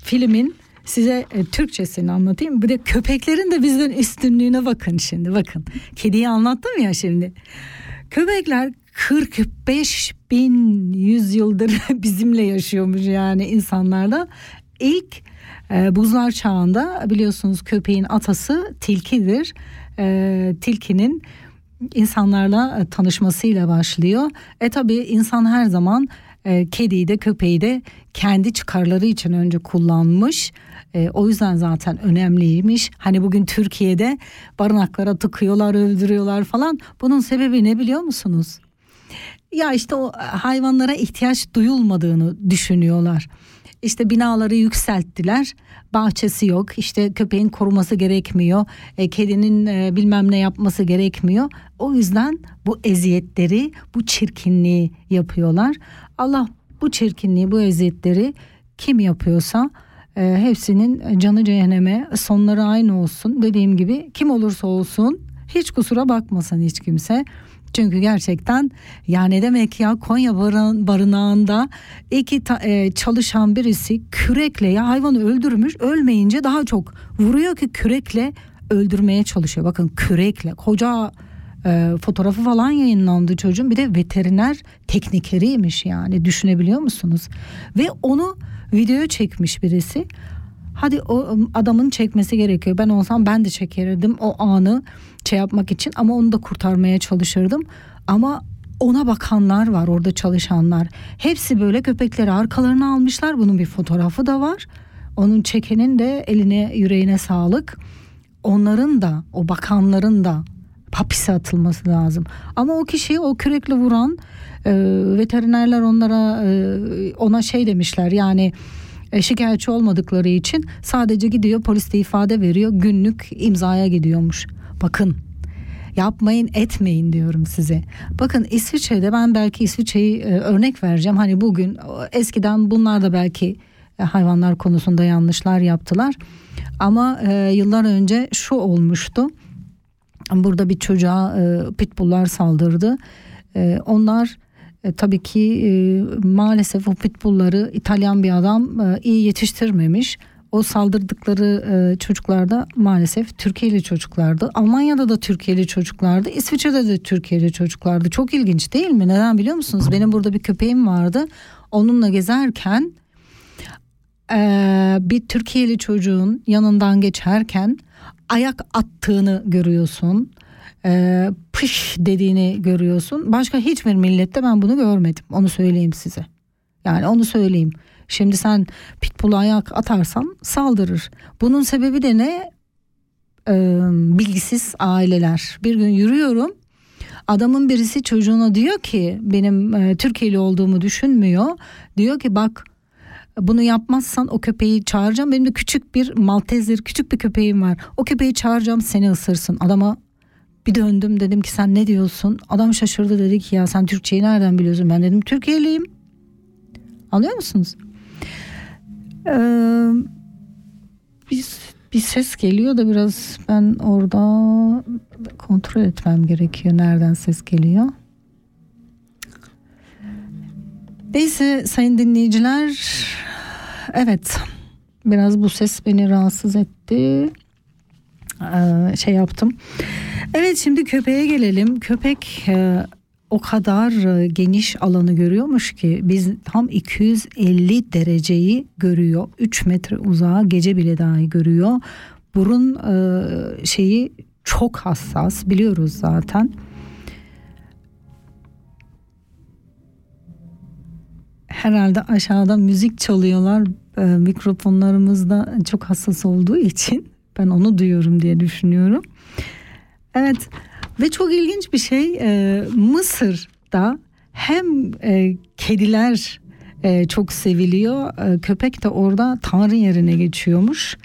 filmin size e, Türkçesini anlatayım. Bir de köpeklerin de bizden üstünlüğüne bakın şimdi bakın. Kediyi anlattım ya şimdi. Köpekler 45 bin yüzyıldır bizimle yaşıyormuş yani insanlarda. İlk e, buzlar çağında biliyorsunuz köpeğin atası tilkidir. E, tilkinin insanlarla e, tanışmasıyla başlıyor. E tabi insan her zaman e, kediyi de köpeği de kendi çıkarları için önce kullanmış. E, o yüzden zaten önemliymiş. Hani bugün Türkiye'de barınaklara tıkıyorlar, öldürüyorlar falan. Bunun sebebi ne biliyor musunuz? Ya işte o hayvanlara ihtiyaç duyulmadığını düşünüyorlar. İşte binaları yükselttiler. Bahçesi yok. İşte köpeğin koruması gerekmiyor. E, kedinin e, bilmem ne yapması gerekmiyor. O yüzden bu eziyetleri, bu çirkinliği yapıyorlar. Allah bu çirkinliği, bu eziyetleri kim yapıyorsa e, hepsinin canı cehenneme, sonları aynı olsun. Dediğim gibi kim olursa olsun hiç kusura bakmasın hiç kimse. Çünkü gerçekten ya ne demek ya Konya barın, barınağında iki ta, e, çalışan birisi kürekle ya hayvanı öldürmüş ölmeyince daha çok vuruyor ki kürekle öldürmeye çalışıyor. Bakın kürekle koca e, fotoğrafı falan yayınlandı çocuğun bir de veteriner teknikeriymiş yani düşünebiliyor musunuz? Ve onu video çekmiş birisi. Hadi o adamın çekmesi gerekiyor. Ben olsam ben de çekerdim o anı şey yapmak için ama onu da kurtarmaya çalışırdım. Ama ona bakanlar var orada çalışanlar. Hepsi böyle köpekleri arkalarına almışlar. Bunun bir fotoğrafı da var. Onun çekenin de eline yüreğine sağlık. Onların da o bakanların da hapise atılması lazım. Ama o kişiyi o kürekle vuran e, veterinerler onlara e, ona şey demişler yani e, şikayetçi olmadıkları için sadece gidiyor poliste ifade veriyor günlük imzaya gidiyormuş. Bakın yapmayın etmeyin diyorum size. Bakın İsviçre'de ben belki İsviçre'yi e, örnek vereceğim. Hani bugün eskiden bunlar da belki e, hayvanlar konusunda yanlışlar yaptılar. Ama e, yıllar önce şu olmuştu. Burada bir çocuğa e, pitbulllar saldırdı. E, onlar e, tabii ki e, maalesef o pitbullları İtalyan bir adam e, iyi yetiştirmemiş. O saldırdıkları e, çocuklar da maalesef Türkiye'li çocuklardı. Almanya'da da Türkiye'li çocuklardı. İsviçre'de de Türkiye'li çocuklardı. Çok ilginç değil mi? Neden biliyor musunuz? Benim burada bir köpeğim vardı. Onunla gezerken e, bir Türkiye'li çocuğun yanından geçerken ayak attığını görüyorsun. e, pış dediğini görüyorsun. Başka hiçbir millette ben bunu görmedim. Onu söyleyeyim size. Yani onu söyleyeyim. Şimdi sen pitbull'a ayak atarsan saldırır. Bunun sebebi de ne? Ee, bilgisiz aileler. Bir gün yürüyorum. Adamın birisi çocuğuna diyor ki benim e, Türkiye'li olduğumu düşünmüyor. Diyor ki bak bunu yapmazsan o köpeği çağıracağım. Benim de küçük bir Maltezir küçük bir köpeğim var. O köpeği çağıracağım seni ısırsın. Adama bir döndüm dedim ki sen ne diyorsun? Adam şaşırdı dedi ki ya sen Türkçeyi nereden biliyorsun? Ben dedim Türkiye'liyim. Anlıyor musunuz? Bir, bir ses geliyor da biraz ben orada kontrol etmem gerekiyor. Nereden ses geliyor? Neyse sayın dinleyiciler evet biraz bu ses beni rahatsız etti ee, şey yaptım evet şimdi köpeğe gelelim köpek e, o kadar e, geniş alanı görüyormuş ki biz tam 250 dereceyi görüyor. 3 metre uzağa gece bile dahi görüyor. Burun e, şeyi çok hassas biliyoruz zaten. Herhalde aşağıda müzik çalıyorlar e, mikrofonlarımızda çok hassas olduğu için ben onu duyuyorum diye düşünüyorum. Evet ve çok ilginç bir şey e, Mısır'da hem e, kediler e, çok seviliyor e, köpek de orada tanrı yerine geçiyormuş.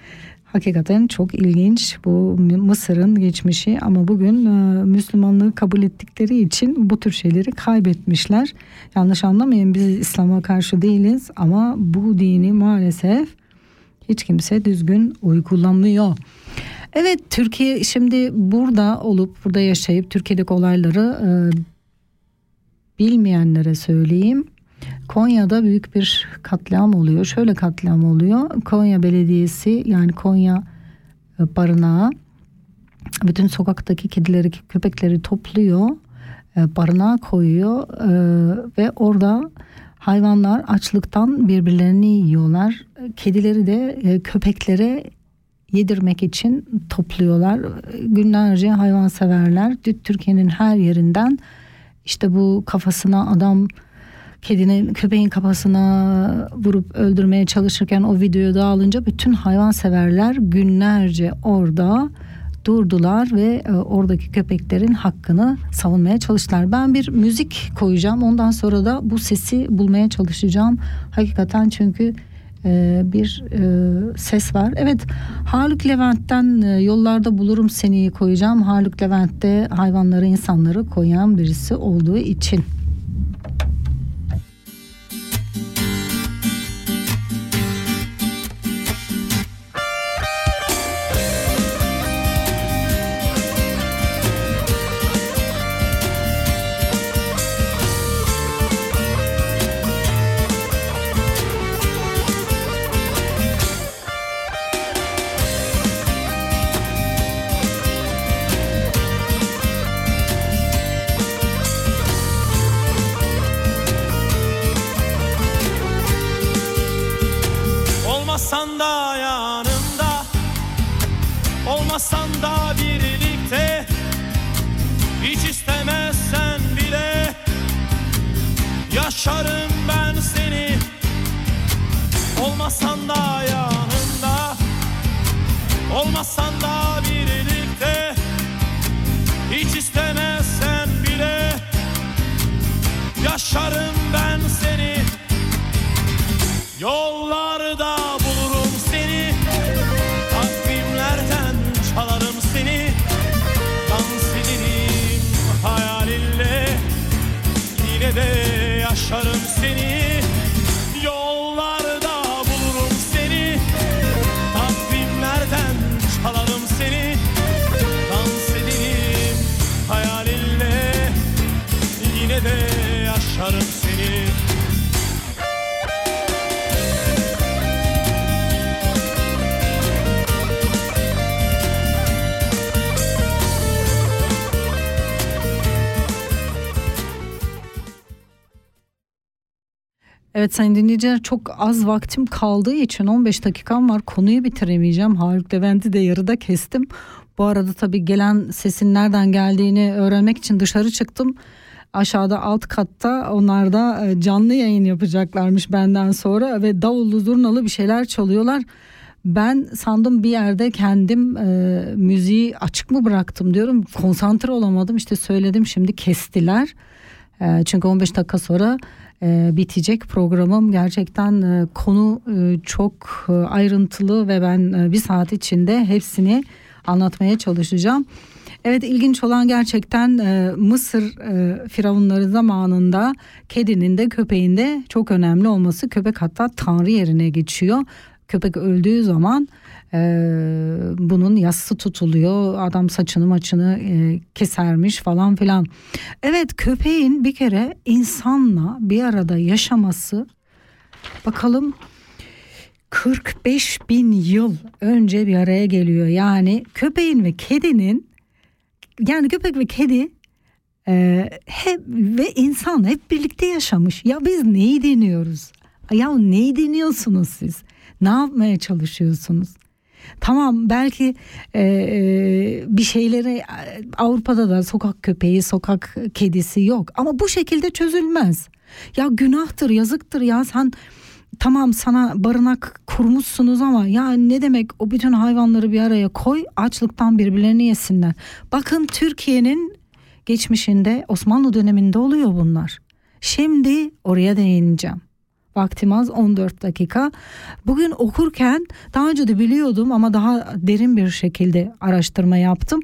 Hakikaten çok ilginç bu Mısır'ın geçmişi ama bugün e, Müslümanlığı kabul ettikleri için bu tür şeyleri kaybetmişler. Yanlış anlamayın biz İslam'a karşı değiliz ama bu dini maalesef hiç kimse düzgün uygulamıyor. Evet Türkiye şimdi burada olup burada yaşayıp Türkiye'deki olayları e, bilmeyenlere söyleyeyim. Konya'da büyük bir katliam oluyor. Şöyle katliam oluyor. Konya Belediyesi yani Konya e, barınağı bütün sokaktaki kedileri, köpekleri topluyor. E, barınağa koyuyor e, ve orada hayvanlar açlıktan birbirlerini yiyorlar. Kedileri de köpeklere yedirmek için topluyorlar. Günlerce hayvan severler. Türkiye'nin her yerinden işte bu kafasına adam kedinin köpeğin kafasına vurup öldürmeye çalışırken o videoyu dağılınca bütün hayvanseverler günlerce orada durdular ve e, oradaki köpeklerin hakkını savunmaya çalıştılar. Ben bir müzik koyacağım. Ondan sonra da bu sesi bulmaya çalışacağım. Hakikaten çünkü e, bir e, ses var. Evet Haluk Levent'ten e, yollarda bulurum seni koyacağım. Haluk Levent'te hayvanları insanları koyan birisi olduğu için. Evet sayın dinleyiciler çok az vaktim kaldığı için 15 dakikam var konuyu bitiremeyeceğim. Haluk Levent'i de yarıda kestim. Bu arada tabii gelen sesin nereden geldiğini öğrenmek için dışarı çıktım. Aşağıda alt katta onlar da e, canlı yayın yapacaklarmış benden sonra ve davullu zurnalı bir şeyler çalıyorlar. Ben sandım bir yerde kendim e, müziği açık mı bıraktım diyorum. Konsantre olamadım işte söyledim şimdi kestiler. E, çünkü 15 dakika sonra e, bitecek programım. Gerçekten e, konu e, çok e, ayrıntılı ve ben e, bir saat içinde hepsini anlatmaya çalışacağım. Evet ilginç olan gerçekten e, Mısır e, firavunları zamanında kedinin de köpeğin de çok önemli olması. Köpek hatta tanrı yerine geçiyor. Köpek öldüğü zaman e, bunun yassı tutuluyor. Adam saçını maçını e, kesermiş falan filan. Evet köpeğin bir kere insanla bir arada yaşaması bakalım 45 bin yıl önce bir araya geliyor. Yani köpeğin ve kedinin yani köpek ve kedi e, hep ve insan hep birlikte yaşamış. Ya biz neyi deniyoruz? Ya neyi deniyorsunuz siz? Ne yapmaya çalışıyorsunuz? Tamam belki e, e, bir şeyleri Avrupa'da da sokak köpeği, sokak kedisi yok ama bu şekilde çözülmez. Ya günahtır, yazıktır ya sen tamam sana barınak kurmuşsunuz ama ya ne demek o bütün hayvanları bir araya koy açlıktan birbirlerini yesinler. Bakın Türkiye'nin geçmişinde Osmanlı döneminde oluyor bunlar. Şimdi oraya değineceğim. Vaktim az 14 dakika. Bugün okurken daha önce de biliyordum ama daha derin bir şekilde araştırma yaptım.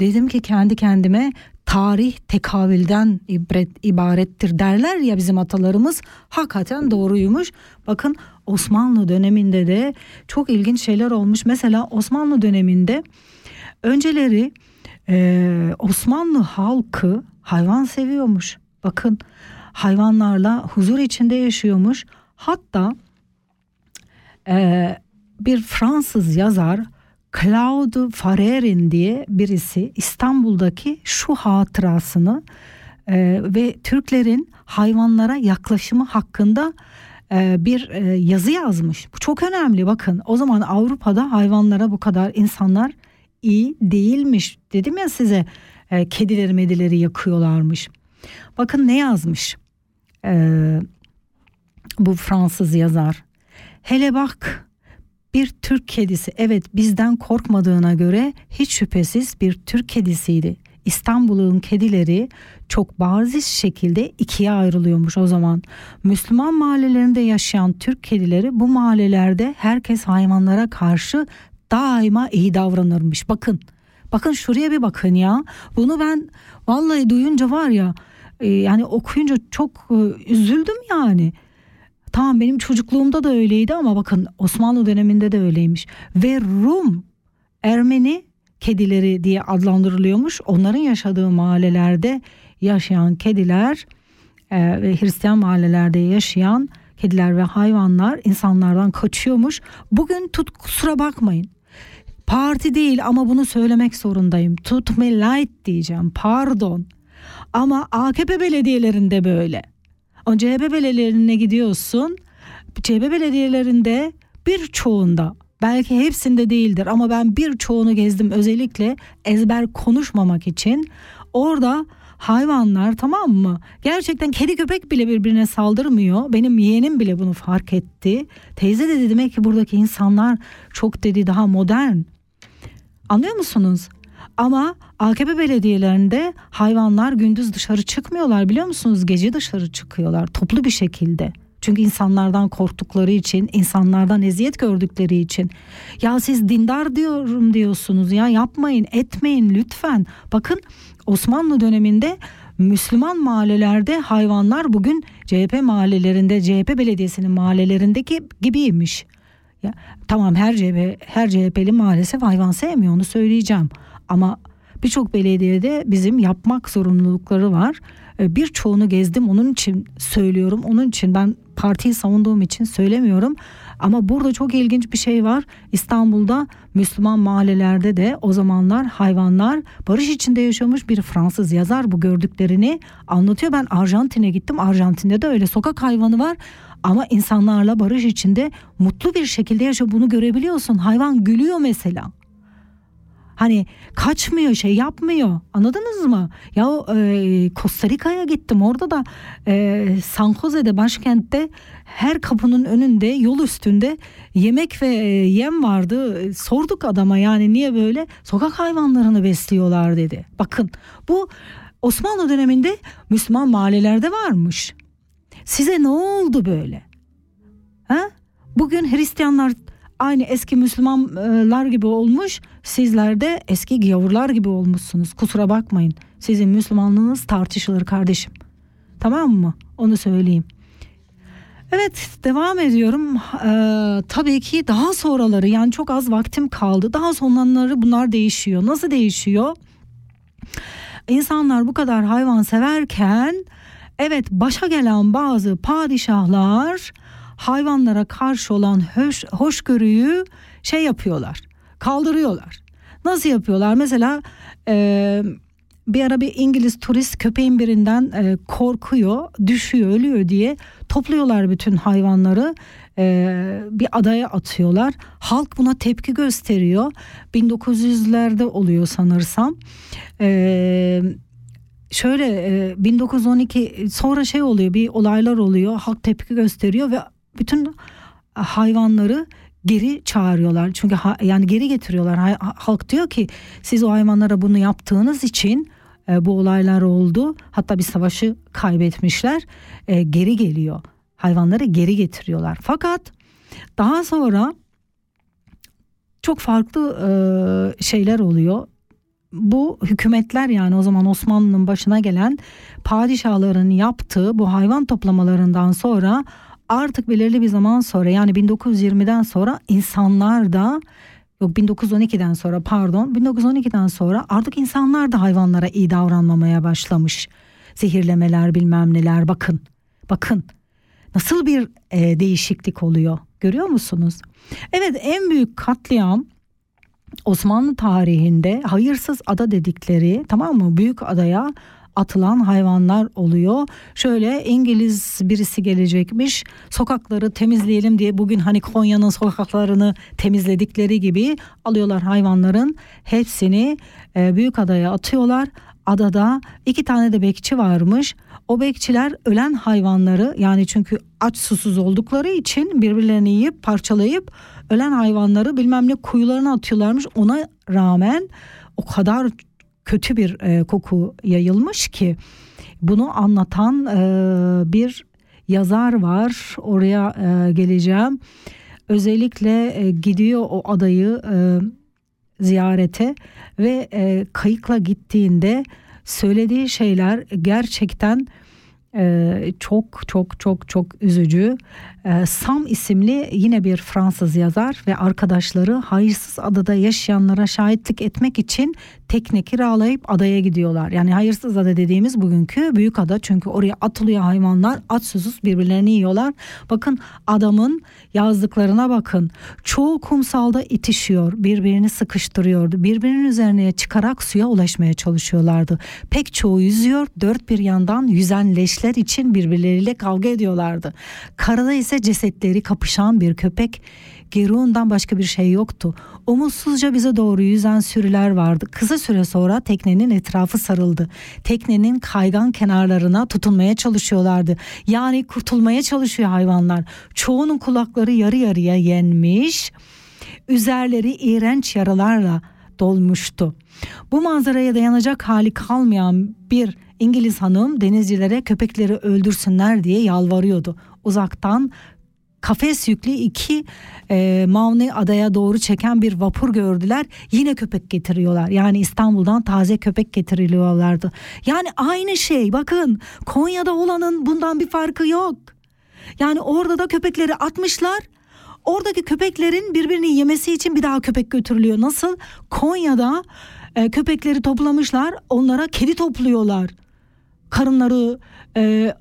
Dedim ki kendi kendime tarih tekavülden ibret, ibarettir derler ya bizim atalarımız hakikaten doğruymuş. Bakın Osmanlı döneminde de çok ilginç şeyler olmuş. Mesela Osmanlı döneminde önceleri e, Osmanlı halkı hayvan seviyormuş. Bakın hayvanlarla huzur içinde yaşıyormuş. Hatta e, bir Fransız yazar Claude Farrerin diye birisi İstanbul'daki şu hatırasını e, ve Türklerin hayvanlara yaklaşımı hakkında e, bir e, yazı yazmış. Bu çok önemli bakın. O zaman Avrupa'da hayvanlara bu kadar insanlar iyi değilmiş. Dedim ya size e, kedileri medileri yakıyorlarmış. Bakın ne yazmış e, bu Fransız yazar. Hele bak bir Türk kedisi evet bizden korkmadığına göre hiç şüphesiz bir Türk kedisiydi. İstanbul'un kedileri çok bariz şekilde ikiye ayrılıyormuş o zaman. Müslüman mahallelerinde yaşayan Türk kedileri bu mahallelerde herkes hayvanlara karşı daima iyi davranırmış. Bakın bakın şuraya bir bakın ya. Bunu ben vallahi duyunca var ya e, yani okuyunca çok e, üzüldüm yani. Tamam benim çocukluğumda da öyleydi ama bakın Osmanlı döneminde de öyleymiş. Ve Rum Ermeni kedileri diye adlandırılıyormuş. Onların yaşadığı mahallelerde yaşayan kediler e, ve Hristiyan mahallelerde yaşayan kediler ve hayvanlar insanlardan kaçıyormuş. Bugün tut kusura bakmayın. Parti değil ama bunu söylemek zorundayım. Tut me light diyeceğim. Pardon. Ama AKP belediyelerinde böyle. O CHP belediyelerine gidiyorsun. CHP belediyelerinde birçoğunda belki hepsinde değildir ama ben birçoğunu gezdim özellikle ezber konuşmamak için. Orada hayvanlar tamam mı? Gerçekten kedi köpek bile birbirine saldırmıyor. Benim yeğenim bile bunu fark etti. Teyze dedi demek ki buradaki insanlar çok dedi daha modern. Anlıyor musunuz? Ama AKP belediyelerinde hayvanlar gündüz dışarı çıkmıyorlar biliyor musunuz? Gece dışarı çıkıyorlar toplu bir şekilde. Çünkü insanlardan korktukları için, insanlardan eziyet gördükleri için. Ya siz dindar diyorum diyorsunuz ya yapmayın, etmeyin lütfen. Bakın Osmanlı döneminde Müslüman mahallelerde hayvanlar bugün CHP mahallelerinde, CHP belediyesinin mahallelerindeki gibiymiş. Ya, tamam her CHP, her CHP'li maalesef hayvan sevmiyor onu söyleyeceğim. Ama birçok belediyede bizim yapmak zorunlulukları var. Ee, birçoğunu gezdim onun için söylüyorum. Onun için ben partiyi savunduğum için söylemiyorum. Ama burada çok ilginç bir şey var. İstanbul'da Müslüman mahallelerde de o zamanlar hayvanlar barış içinde yaşamış bir Fransız yazar bu gördüklerini anlatıyor. Ben Arjantin'e gittim. Arjantin'de de öyle sokak hayvanı var ama insanlarla barış içinde mutlu bir şekilde yaşıyor. Bunu görebiliyorsun. Hayvan gülüyor mesela. Hani kaçmıyor şey yapmıyor anladınız mı? Ya e, Costa Rica'ya gittim orada da e, San Jose'de başkentte her kapının önünde yol üstünde yemek ve e, yem vardı. E, Sorduk adama yani niye böyle sokak hayvanlarını besliyorlar dedi. Bakın bu Osmanlı döneminde Müslüman mahallelerde varmış. Size ne oldu böyle? Ha? Bugün Hristiyanlar aynı eski Müslümanlar gibi olmuş. Sizler de eski gavurlar gibi olmuşsunuz. Kusura bakmayın. Sizin Müslümanlığınız tartışılır kardeşim. Tamam mı? Onu söyleyeyim. Evet devam ediyorum. Ee, tabii ki daha sonraları yani çok az vaktim kaldı. Daha sonraları bunlar değişiyor. Nasıl değişiyor? İnsanlar bu kadar hayvan severken evet başa gelen bazı padişahlar hayvanlara karşı olan hoş, hoşgörüyü şey yapıyorlar. Kaldırıyorlar. Nasıl yapıyorlar? Mesela e, bir ara bir İngiliz turist köpeğin birinden e, korkuyor, düşüyor, ölüyor diye topluyorlar bütün hayvanları e, bir adaya atıyorlar. Halk buna tepki gösteriyor. 1900'lerde oluyor sanırsam. E, şöyle e, 1912 sonra şey oluyor bir olaylar oluyor halk tepki gösteriyor ve bütün hayvanları geri çağırıyorlar. Çünkü ha, yani geri getiriyorlar. Ha, halk diyor ki siz o hayvanlara bunu yaptığınız için e, bu olaylar oldu. Hatta bir savaşı kaybetmişler. E, geri geliyor. Hayvanları geri getiriyorlar. Fakat daha sonra çok farklı e, şeyler oluyor. Bu hükümetler yani o zaman Osmanlı'nın başına gelen padişahların yaptığı bu hayvan toplamalarından sonra artık belirli bir zaman sonra yani 1920'den sonra insanlar da yok 1912'den sonra pardon 1912'den sonra artık insanlar da hayvanlara iyi davranmamaya başlamış. Zehirlemeler bilmem neler bakın bakın nasıl bir e, değişiklik oluyor görüyor musunuz? Evet en büyük katliam Osmanlı tarihinde hayırsız ada dedikleri tamam mı büyük adaya atılan hayvanlar oluyor. Şöyle İngiliz birisi gelecekmiş sokakları temizleyelim diye bugün hani Konya'nın sokaklarını temizledikleri gibi alıyorlar hayvanların hepsini e, büyük adaya atıyorlar. Adada iki tane de bekçi varmış. O bekçiler ölen hayvanları yani çünkü aç susuz oldukları için birbirlerini yiyip parçalayıp ölen hayvanları bilmem ne kuyularına atıyorlarmış. Ona rağmen o kadar kötü bir e, koku yayılmış ki bunu anlatan e, bir yazar var. Oraya e, geleceğim. Özellikle e, gidiyor o adayı e, ziyarete ve e, kayıkla gittiğinde söylediği şeyler gerçekten ee, çok çok çok çok üzücü. Ee, Sam isimli yine bir Fransız yazar ve arkadaşları hayırsız adada yaşayanlara şahitlik etmek için tekne kiralayıp adaya gidiyorlar. Yani hayırsız ada dediğimiz bugünkü büyük ada çünkü oraya atılıyor hayvanlar aç susuz birbirlerini yiyorlar. Bakın adamın yazdıklarına bakın. Çoğu kumsalda itişiyor, birbirini sıkıştırıyordu. Birbirinin üzerine çıkarak suya ulaşmaya çalışıyorlardı. Pek çoğu yüzüyor, dört bir yandan yüzen leşler için birbirleriyle kavga ediyorlardı. Karada ise cesetleri kapışan bir köpek Geruğundan başka bir şey yoktu. Umutsuzca bize doğru yüzen sürüler vardı. Kısa süre sonra teknenin etrafı sarıldı. Teknenin kaygan kenarlarına tutunmaya çalışıyorlardı. Yani kurtulmaya çalışıyor hayvanlar. Çoğunun kulakları yarı yarıya yenmiş. Üzerleri iğrenç yaralarla dolmuştu. Bu manzaraya dayanacak hali kalmayan bir İngiliz hanım denizcilere köpekleri öldürsünler diye yalvarıyordu. Uzaktan kafes yüklü iki e, Mavni adaya doğru çeken bir vapur gördüler. Yine köpek getiriyorlar. Yani İstanbul'dan taze köpek getiriliyorlardı. Yani aynı şey bakın Konya'da olanın bundan bir farkı yok. Yani orada da köpekleri atmışlar. Oradaki köpeklerin birbirini yemesi için bir daha köpek götürülüyor. Nasıl? Konya'da e, köpekleri toplamışlar. Onlara kedi topluyorlar. Karınları e,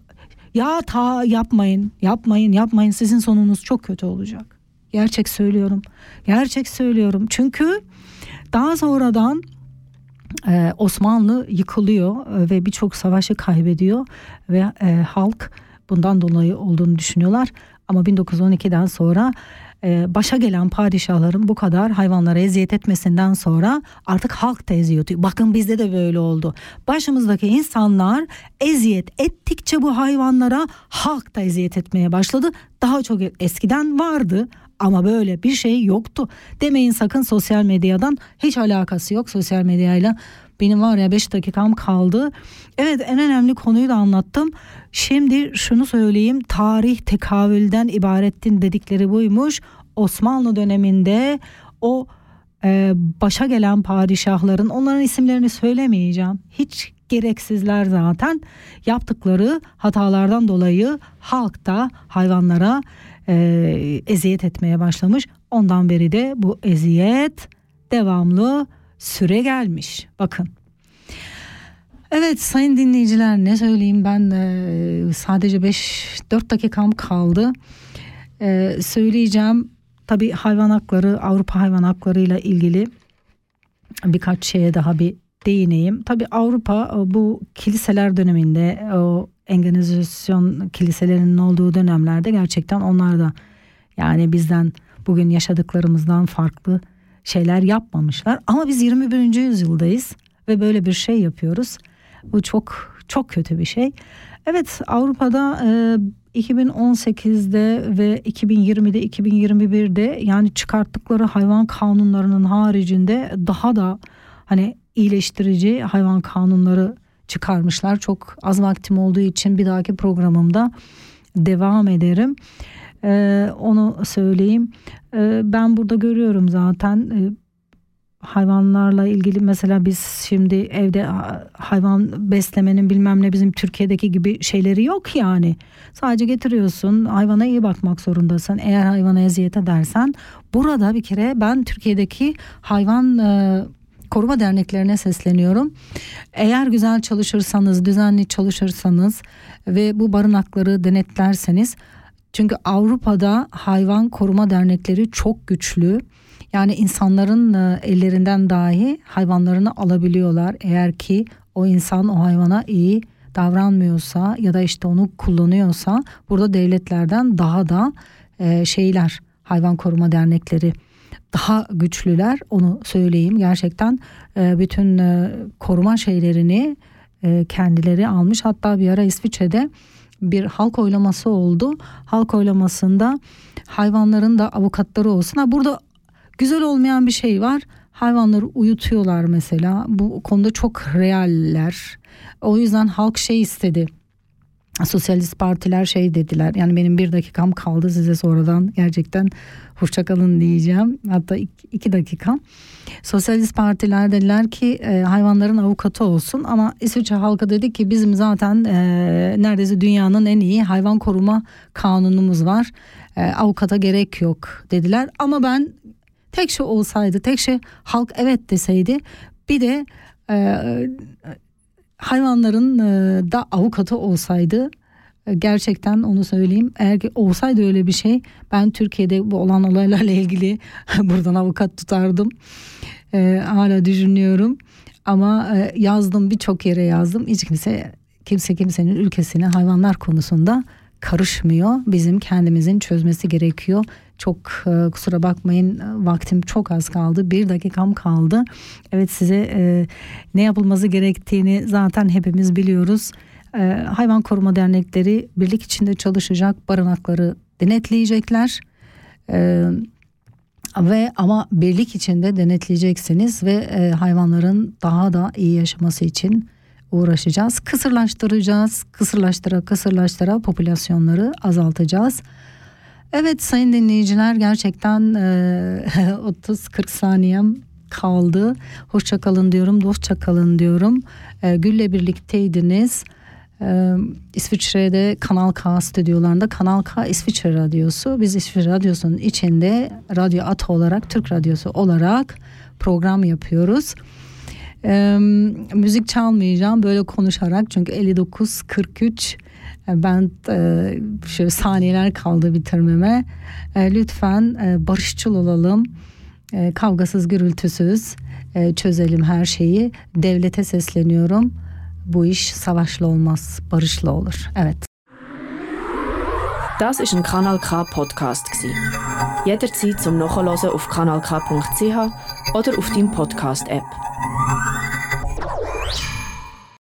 ya ta yapmayın, yapmayın, yapmayın. Sizin sonunuz çok kötü olacak. Gerçek söylüyorum. Gerçek söylüyorum. Çünkü daha sonradan e, Osmanlı yıkılıyor e, ve birçok savaşı kaybediyor ve e, halk bundan dolayı olduğunu düşünüyorlar. Ama 1912'den sonra başa gelen padişahların bu kadar hayvanlara eziyet etmesinden sonra artık halk da eziyet. Bakın bizde de böyle oldu. Başımızdaki insanlar eziyet ettikçe bu hayvanlara halk da eziyet etmeye başladı. Daha çok eskiden vardı ama böyle bir şey yoktu. Demeyin sakın sosyal medyadan hiç alakası yok sosyal medyayla. Benim var ya 5 dakikam kaldı. Evet en önemli konuyu da anlattım. Şimdi şunu söyleyeyim. Tarih tekavülden ibarettin dedikleri buymuş. Osmanlı döneminde o e, başa gelen padişahların onların isimlerini söylemeyeceğim. Hiç gereksizler zaten yaptıkları hatalardan dolayı halk da hayvanlara e, eziyet etmeye başlamış. Ondan beri de bu eziyet devamlı süre gelmiş. Bakın. Evet sayın dinleyiciler ne söyleyeyim ben e, sadece 5-4 dakikam kaldı. E, söyleyeceğim tabi hayvan hakları Avrupa hayvan hakları ile ilgili birkaç şeye daha bir değineyim. Tabi Avrupa e, bu kiliseler döneminde o engelizasyon kiliselerinin olduğu dönemlerde gerçekten onlar da yani bizden bugün yaşadıklarımızdan farklı şeyler yapmamışlar. Ama biz 21. yüzyıldayız ve böyle bir şey yapıyoruz. Bu çok çok kötü bir şey. Evet Avrupa'da e, 2018'de ve 2020'de 2021'de yani çıkarttıkları hayvan kanunlarının haricinde daha da hani iyileştirici hayvan kanunları çıkarmışlar. Çok az vaktim olduğu için bir dahaki programımda devam ederim. Ee, onu söyleyeyim. Ee, ben burada görüyorum zaten e, hayvanlarla ilgili mesela biz şimdi evde hayvan beslemenin bilmem ne bizim Türkiye'deki gibi şeyleri yok yani. Sadece getiriyorsun hayvana iyi bakmak zorundasın. Eğer hayvana eziyet edersen burada bir kere ben Türkiye'deki hayvan e, koruma derneklerine sesleniyorum. Eğer güzel çalışırsanız, düzenli çalışırsanız ve bu barınakları denetlerseniz çünkü Avrupa'da hayvan koruma dernekleri çok güçlü. Yani insanların e, ellerinden dahi hayvanlarını alabiliyorlar eğer ki o insan o hayvana iyi davranmıyorsa ya da işte onu kullanıyorsa burada devletlerden daha da e, şeyler hayvan koruma dernekleri daha güçlüler onu söyleyeyim gerçekten e, bütün koruma şeylerini kendileri almış hatta bir ara İsviçre'de bir halk oylaması oldu. Halk oylamasında hayvanların da avukatları olsun. Ha burada güzel olmayan bir şey var. Hayvanları uyutuyorlar mesela. Bu konuda çok realler. O yüzden halk şey istedi sosyalist partiler şey dediler yani benim bir dakikam kaldı size sonradan gerçekten hoşçakalın diyeceğim. Hatta iki, iki dakika. Sosyalist partiler dediler ki e, hayvanların avukatı olsun ama İsviçre halkı dedi ki bizim zaten e, neredeyse dünyanın en iyi hayvan koruma kanunumuz var. E, avukata gerek yok dediler. Ama ben tek şey olsaydı tek şey halk evet deseydi bir de e, hayvanların e, da avukatı olsaydı e, gerçekten onu söyleyeyim. Eğer ki olsaydı öyle bir şey ben Türkiye'de bu olan olaylarla ilgili buradan avukat tutardım. E, hala düşünüyorum. Ama e, yazdım birçok yere yazdım. Hiç kimse kimse kimsenin ülkesine hayvanlar konusunda karışmıyor. Bizim kendimizin çözmesi gerekiyor. Çok e, kusura bakmayın e, vaktim çok az kaldı. Bir dakikam kaldı. Evet size e, ne yapılması gerektiğini zaten hepimiz biliyoruz. Hayvan koruma dernekleri birlik içinde çalışacak barınakları denetleyecekler. Ve ama birlik içinde denetleyeceksiniz ve hayvanların daha da iyi yaşaması için uğraşacağız. Kısırlaştıracağız. Kısırlaştıra kısırlaştıra popülasyonları azaltacağız. Evet sayın dinleyiciler gerçekten e, 30-40 saniyem kaldı. Hoşçakalın diyorum, dostça kalın diyorum. E, Gül'le birlikteydiniz. E, İsviçre'de Kanal K stüdyolarında Kanal K İsviçre Radyosu. Biz İsviçre Radyosu'nun içinde Radyo Ata olarak, Türk Radyosu olarak program yapıyoruz. E, müzik çalmayacağım böyle konuşarak çünkü 59-43 ben e, şöyle saniyeler kaldı bitirmeme. E, lütfen e, barışçıl olalım. E, kavgasız gürültüsüz e, çözelim her şeyi. Devlete sesleniyorum. Bu iş savaşla olmaz, barışla olur. Evet. Das ist ein Kanal K Podcast gsi. Jederzeit zum Nachhören auf kanalk.ch oder auf deinem Podcast-App.